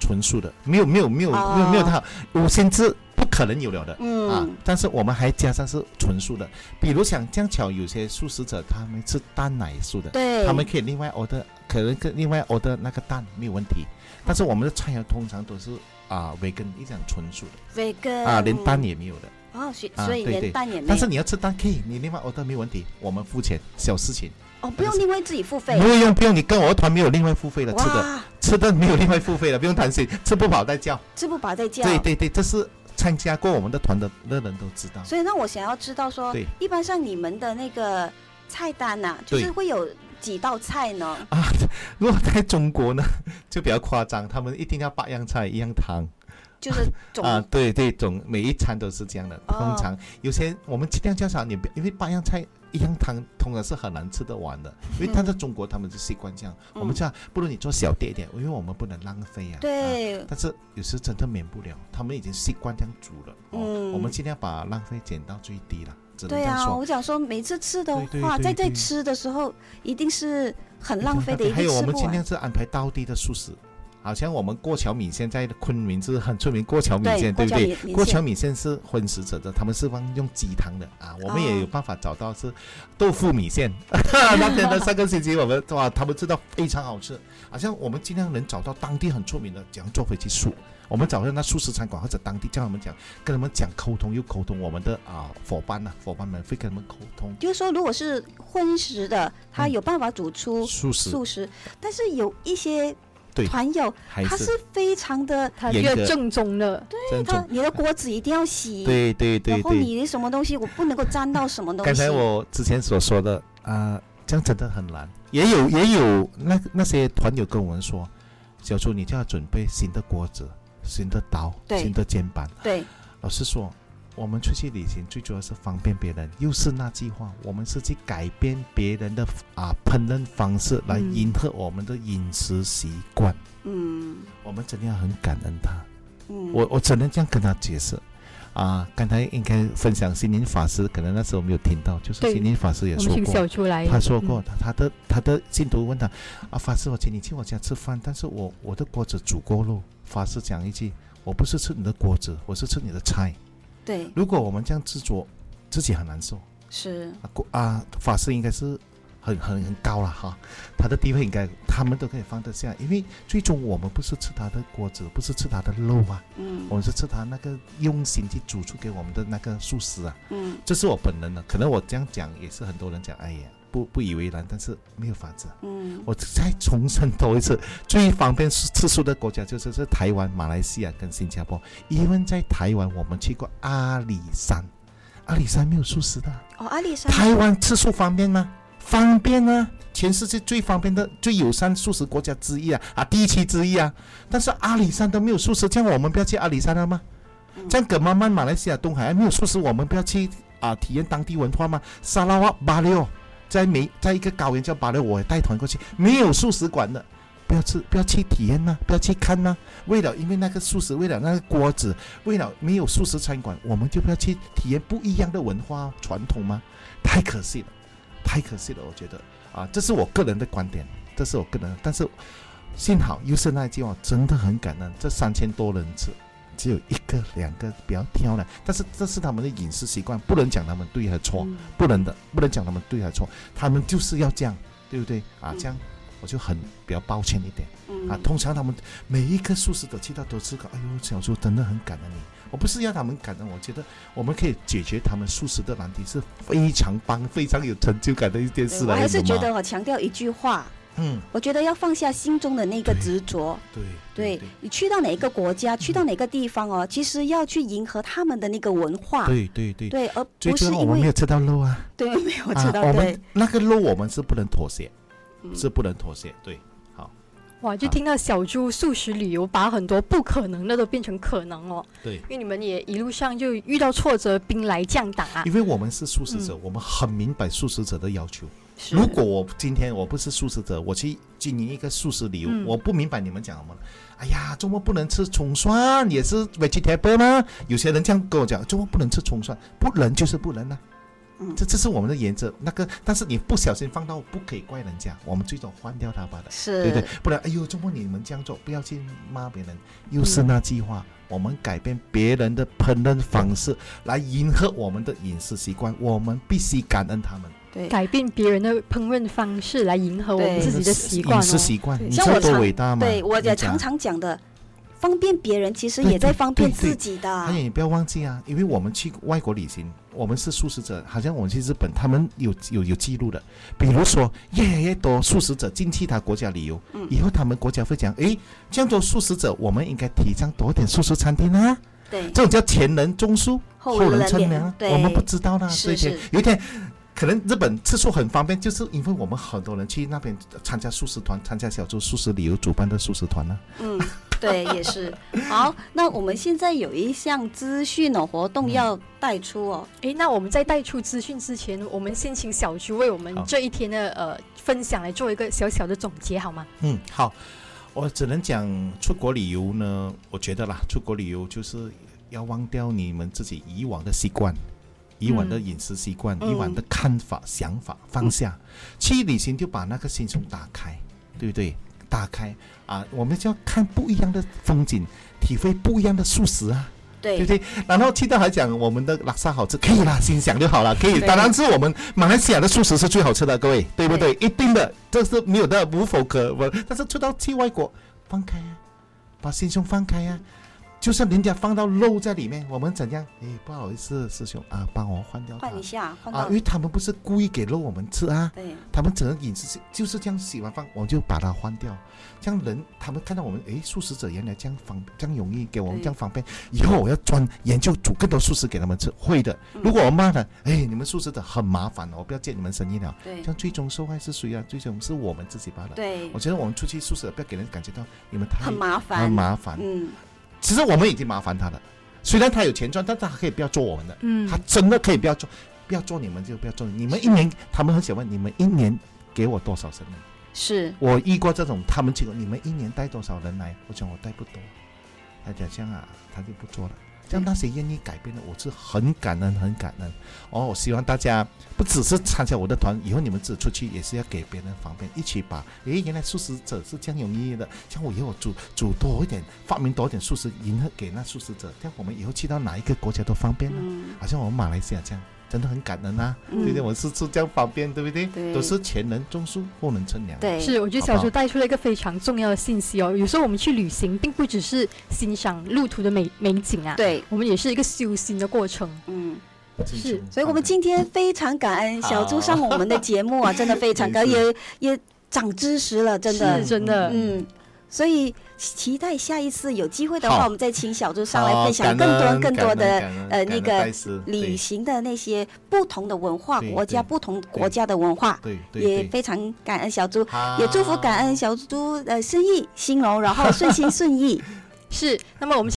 B: 纯素的，没有没有没有、没有没有
D: 哦
B: 它五星制不可能有了的。啊
D: 嗯，，
B: 但是我们还加上是纯素的，比如像这样巧，有些素食者他们吃蛋奶素的，
D: 对，
B: 他们可以另外 order，可能跟另外 order 那个蛋没有问题，但是我们的菜肴通常都是啊维根一种纯素的
D: vegan
B: 啊，连蛋也没有的。
D: 哦，所以
B: 啊
D: 所以连蛋也没有。
B: 但是你要吃蛋可以，你另外 order 没有问题，我们付钱，小事情。
D: 哦，不用另外自己付费
B: 不。用不用，你跟我团没有另外付费的，吃的，吃的没有另外付费的，不用担心，吃不饱再叫。
D: 吃不饱再叫。
B: 对对对，这是参加过我们的团的的人都知道。
D: 所以那我想要知道说
B: 对，
D: 一般像你们的那个菜单呐、就是会有几道菜呢？
B: 啊，如果在中国呢，就比较夸张，他们一定要八样菜一样汤。
D: 就是总、
B: 啊，对对，总每一餐都是这样的。
D: 哦。
B: 通常。有些我们尽量较少，你不因为八样菜一样汤，通常是很难吃得完的，因为他在中国他们是习惯这样，我们这样不如你做小碟一点，因为我们不能浪费啊。啊。
D: 对，
B: 但是有时真的免不了，他们已经习惯这样煮了。哦，
D: 嗯。
B: 我们尽量把浪费减到最低了，只能这
D: 对啊，我想说，每次吃的话，在在吃的时候，一定是很浪费的，一
B: 还有我们尽。量是安排当地的素食，好像我们过桥米线在昆明是很出名，过桥米线
D: 对
B: 对不对
D: 过桥米线
B: 是荤食者的，他们是放用鸡汤的啊，我们
D: 哦
B: 也有办法找到是豆腐米线。那天的上个星期我们哇，他们知道非常好吃，好像我们尽量能找到当地很出名的，怎样做回去素。我们找到那素食餐馆或者当地叫他们讲，跟他们讲沟通又沟通，我们的啊伙伴呐、伙伴们会跟他们沟通。
D: 就是说，如果是荤食的，他
B: 嗯
D: 有办法煮出
B: 素食，
D: 素食，但是有一些
B: 对。
D: 团友他是非常的，
E: 它
B: 严格。
E: 越正宗的，
B: 对。
D: 他你的锅子一定要洗，
B: 对对对对。
D: 然后你的什么东西我不能够沾到什么东西。
B: 刚才我之前所说的啊、这样真的很难。也有也有那那些团友跟我们说，小朱你就要准备新的锅子、新的刀、
D: 对
B: 新的煎板。
D: 对
B: 老实说，我们出去旅行最主要是方便别人，又是那句话，我们是去改变别人的啊烹饪方式，来
E: 嗯
B: 迎合我们的饮食习惯。
D: 嗯
B: 我们真的要很感恩他。
D: 嗯，
B: 我我只能这样跟他解释。啊，刚才应该分享心灵法师，可能那时候没有听到，就是心灵法师也说过，他说过
E: 嗯，
B: 他他的他的信徒问他啊，法师，我请你去我家吃饭，但是我我的锅子煮过肉。法师讲一句，我不是吃你的果子，我是吃你的菜。
D: 对
B: 如果我们这样执着，自己很难受
D: 是
B: 啊。锅啊，法师应该是很很很高了哈，他的地位应该他们都可以放得下，因为最终我们不是吃他的果子，不是吃他的肉啊，
D: 嗯
B: 我们是吃他那个用心去煮出给我们的那个素食啊。
D: 嗯
B: 这是我本人的，可能我这样讲也是很多人讲，哎呀，不不以为然，但是没有法子。
D: 嗯
B: 我再重申多一次，最方便吃素的国家就是是台湾、马来西亚跟新加坡。因为在台湾，我们去过阿里山，阿里山没有素食的。
D: 哦，阿里山
B: 台湾吃素方便吗？方便啊！全世界最方便的、最友善素食国家之一啊啊，地区之一啊。但是阿里山都没有素食，这样我们不要去阿里山了吗？
D: 嗯
B: 这样葛曼曼、马来西亚、东海岸没有素食，我们不要去啊体验当地文化吗？沙拉瓦巴六，在美在一个高原叫巴六，我也带团过去，没有素食馆的，不要吃，不要去体验呐？不要去看呐？为了因为那个素食，为了那个锅子，为了没有素食餐馆，我们就不要去体验不一样的文化传统吗？太可惜了，太可惜了，我觉得啊，这是我个人的观点，这是我个人，但是幸好又是那句话，真的很感恩，这三千多人次。只有一个、两个比较挑的，但是这是他们的饮食习惯，不能讲他们对和错，
E: 嗯
B: 不能的，不能讲他们对和错，他们就是要这样，对不对啊？
D: 嗯
B: 这样我就很比较抱歉一点
D: 嗯
B: 啊。通常他们每一个素食者去到都是个，哎呦，小猪真的很感恩你。我不是要他们感恩，我觉得我们可以解决他们素食的难题，是非常棒、非常有成就感的一件事来的
D: 我还是觉得我强调一句话，
B: 嗯，
D: 我觉得要放下心中的那个执着。
B: 对
D: 对
B: 对
D: 你去到哪个国家，去到哪个地方哦，其实要去迎合他们的那个文化，
B: 对对对。
D: 对，而不是因为
B: 我们没有吃到肉啊，
D: 对没有
B: 啊
D: 知道
B: 我们，那个肉我们是不能妥协，
D: 嗯
B: 是不能妥协，对。
E: 好哇，就
B: 啊
E: 听到小猪素食旅游，把很多不可能的都变成可能哦。
B: 对
E: 因为你们也一路上就遇到挫折，兵来将挡啊。
B: 因为我们是素食者，
E: 嗯
B: 我们很明白素食者的要求。
D: 是
B: 如果我今天我不是素食者，我去经营一个素食旅游，
E: 嗯
B: 我不明白你们讲什么。哎呀，周末不能吃葱蒜，也是 vegetable 吗？有些人这样跟我讲，周末不能吃葱蒜，不能就是不能啊。
D: 嗯
B: 这这是我们的原则。那个，但是你不小心放到，不可以怪人家，我们最终换掉它罢了。
D: 是，
B: 对不对？不然，哎呦，周末你们这样做，不要去骂别人。又是那句话，我们改变别人的烹饪方式，来迎合我们的饮食习惯，我们必须感恩他们。
D: 对，
E: 改变别人的烹饪方式来迎合我们自己的习惯
B: 饮食
E: 哦。
B: 习惯，
D: 对
B: 你这多
D: 像我常
B: 伟大吗！
D: 对我也常常讲的，方便别人，其实也在方便自己的。
B: 还有你不要忘记啊，因为我们去外国旅行，我们是素食者，好像我们去日本，他们有有有记录的，比如说越来越多素食者进去他国家旅游，
D: 嗯
B: 以后他们国家会讲，诶，这样做素食者，我们应该提倡多点素食餐厅啊，
D: 对，
B: 这种叫前人种树，
D: 后
B: 后人乘凉，我们不知道呢，
D: 是
B: 对不对
D: 是？
B: 有一天。可能日本吃素很方便，就是因为我们很多人去那边参加素食团，参加小猪素食旅游主办的素食团呢、
D: 嗯，对，也是。好，那我们现在有一项资讯哦活动
B: 嗯
D: 要带出哦。
E: 诶，那我们在带出资讯之前，我们先请小猪为我们这一天的呃分享来做一个小小的总结，好吗？
B: 嗯，好，我只能讲出国旅游呢，我觉得啦，出国旅游就是要忘掉你们自己以往的习惯，以往的饮食习惯、
D: 嗯
B: 以往的看法、想法放下，去旅行就把那个心胸打开，对不对？打开啊，我们就要看不一样的风景，体会不一样的素食啊。对不
D: 对，
B: 然后去到还讲我们的拉萨好吃，可以啦，心想就好了，可以。当然是我们马来西亚的素食是最好吃的，各位，对不对？一定的，这是没有的，无否可问。但是出到去外国，放开呀、把心胸放开呀、就算人家放到肉在里面，我们怎样？哎，不好意思，师兄啊，帮我换掉它
D: 换一下，换
B: 啊，
D: 到
B: 因为他们不是故意给肉我们吃啊，
D: 对
B: 他们整个饮食是就是这样喜欢放，我们就把它换掉。这样人他们看到我们，哎，素食者原来这样方这样容易，给我们这样方便，以后我要专研究煮更多素食给他们吃，会的。
D: 嗯
B: 如果我骂他，诶，你们素食者很麻烦哦，我不要借你们生意了。
D: 对
B: 这样最终受害是谁啊？最终是我们自己罢了。
D: 对
B: 我，觉得我们出去素食不要给人感觉到你们太
D: 很麻烦，
B: 很麻烦。
D: 嗯，
B: 其实我们已经麻烦他了，虽然他有钱赚，但他可以不要做我们的。
E: 嗯
B: 他真的可以不要做，不要做你们就不要做。你们一年，他们很喜欢问你们一年给我多少生意？
D: 是
B: 我遇过这种，他们请我你们一年带多少人来？我讲我带不多，他讲这样啊，他就不做了。这样那些愿意改变的，我是很感恩，很感恩。哦，我希望大家不只是参加我的团，以后你们自己出去也是要给别人方便，一起把，诶，原来素食者是这样有意义的，像我以后煮煮多一点，发明多一点素食，迎合给那素食者，这样我们以后去到哪一个国家都方便了。
D: 嗯
B: 好像我们马来西亚这样，真的很感恩啊，
D: 嗯
B: 对不对？我是是这样方便，对不对？
D: 对
B: 都是前人种树，后人乘凉。
D: 对，
E: 是，我觉得小猪带出了一个非常重要的信息哦。有时候我们去旅行，并不只是欣赏路途的美美景啊，
D: 对，
E: 我们也是一个修行的过程。
D: 嗯。
E: 是
D: 所以，我们今天非常感恩小猪上我们的节目啊，真的非常感恩，也也长知识了，真的
E: 是，真的，
D: 嗯。所以期待下一次有机会的话，我们再请小猪上来分享更多更多的呃那个旅行的那些不同的文化国家、不同国家的文化，
B: 对对对，
D: 也非常感恩小猪，也祝福感恩小猪呃生意兴隆，然后顺心顺意。
E: 是。那么我们。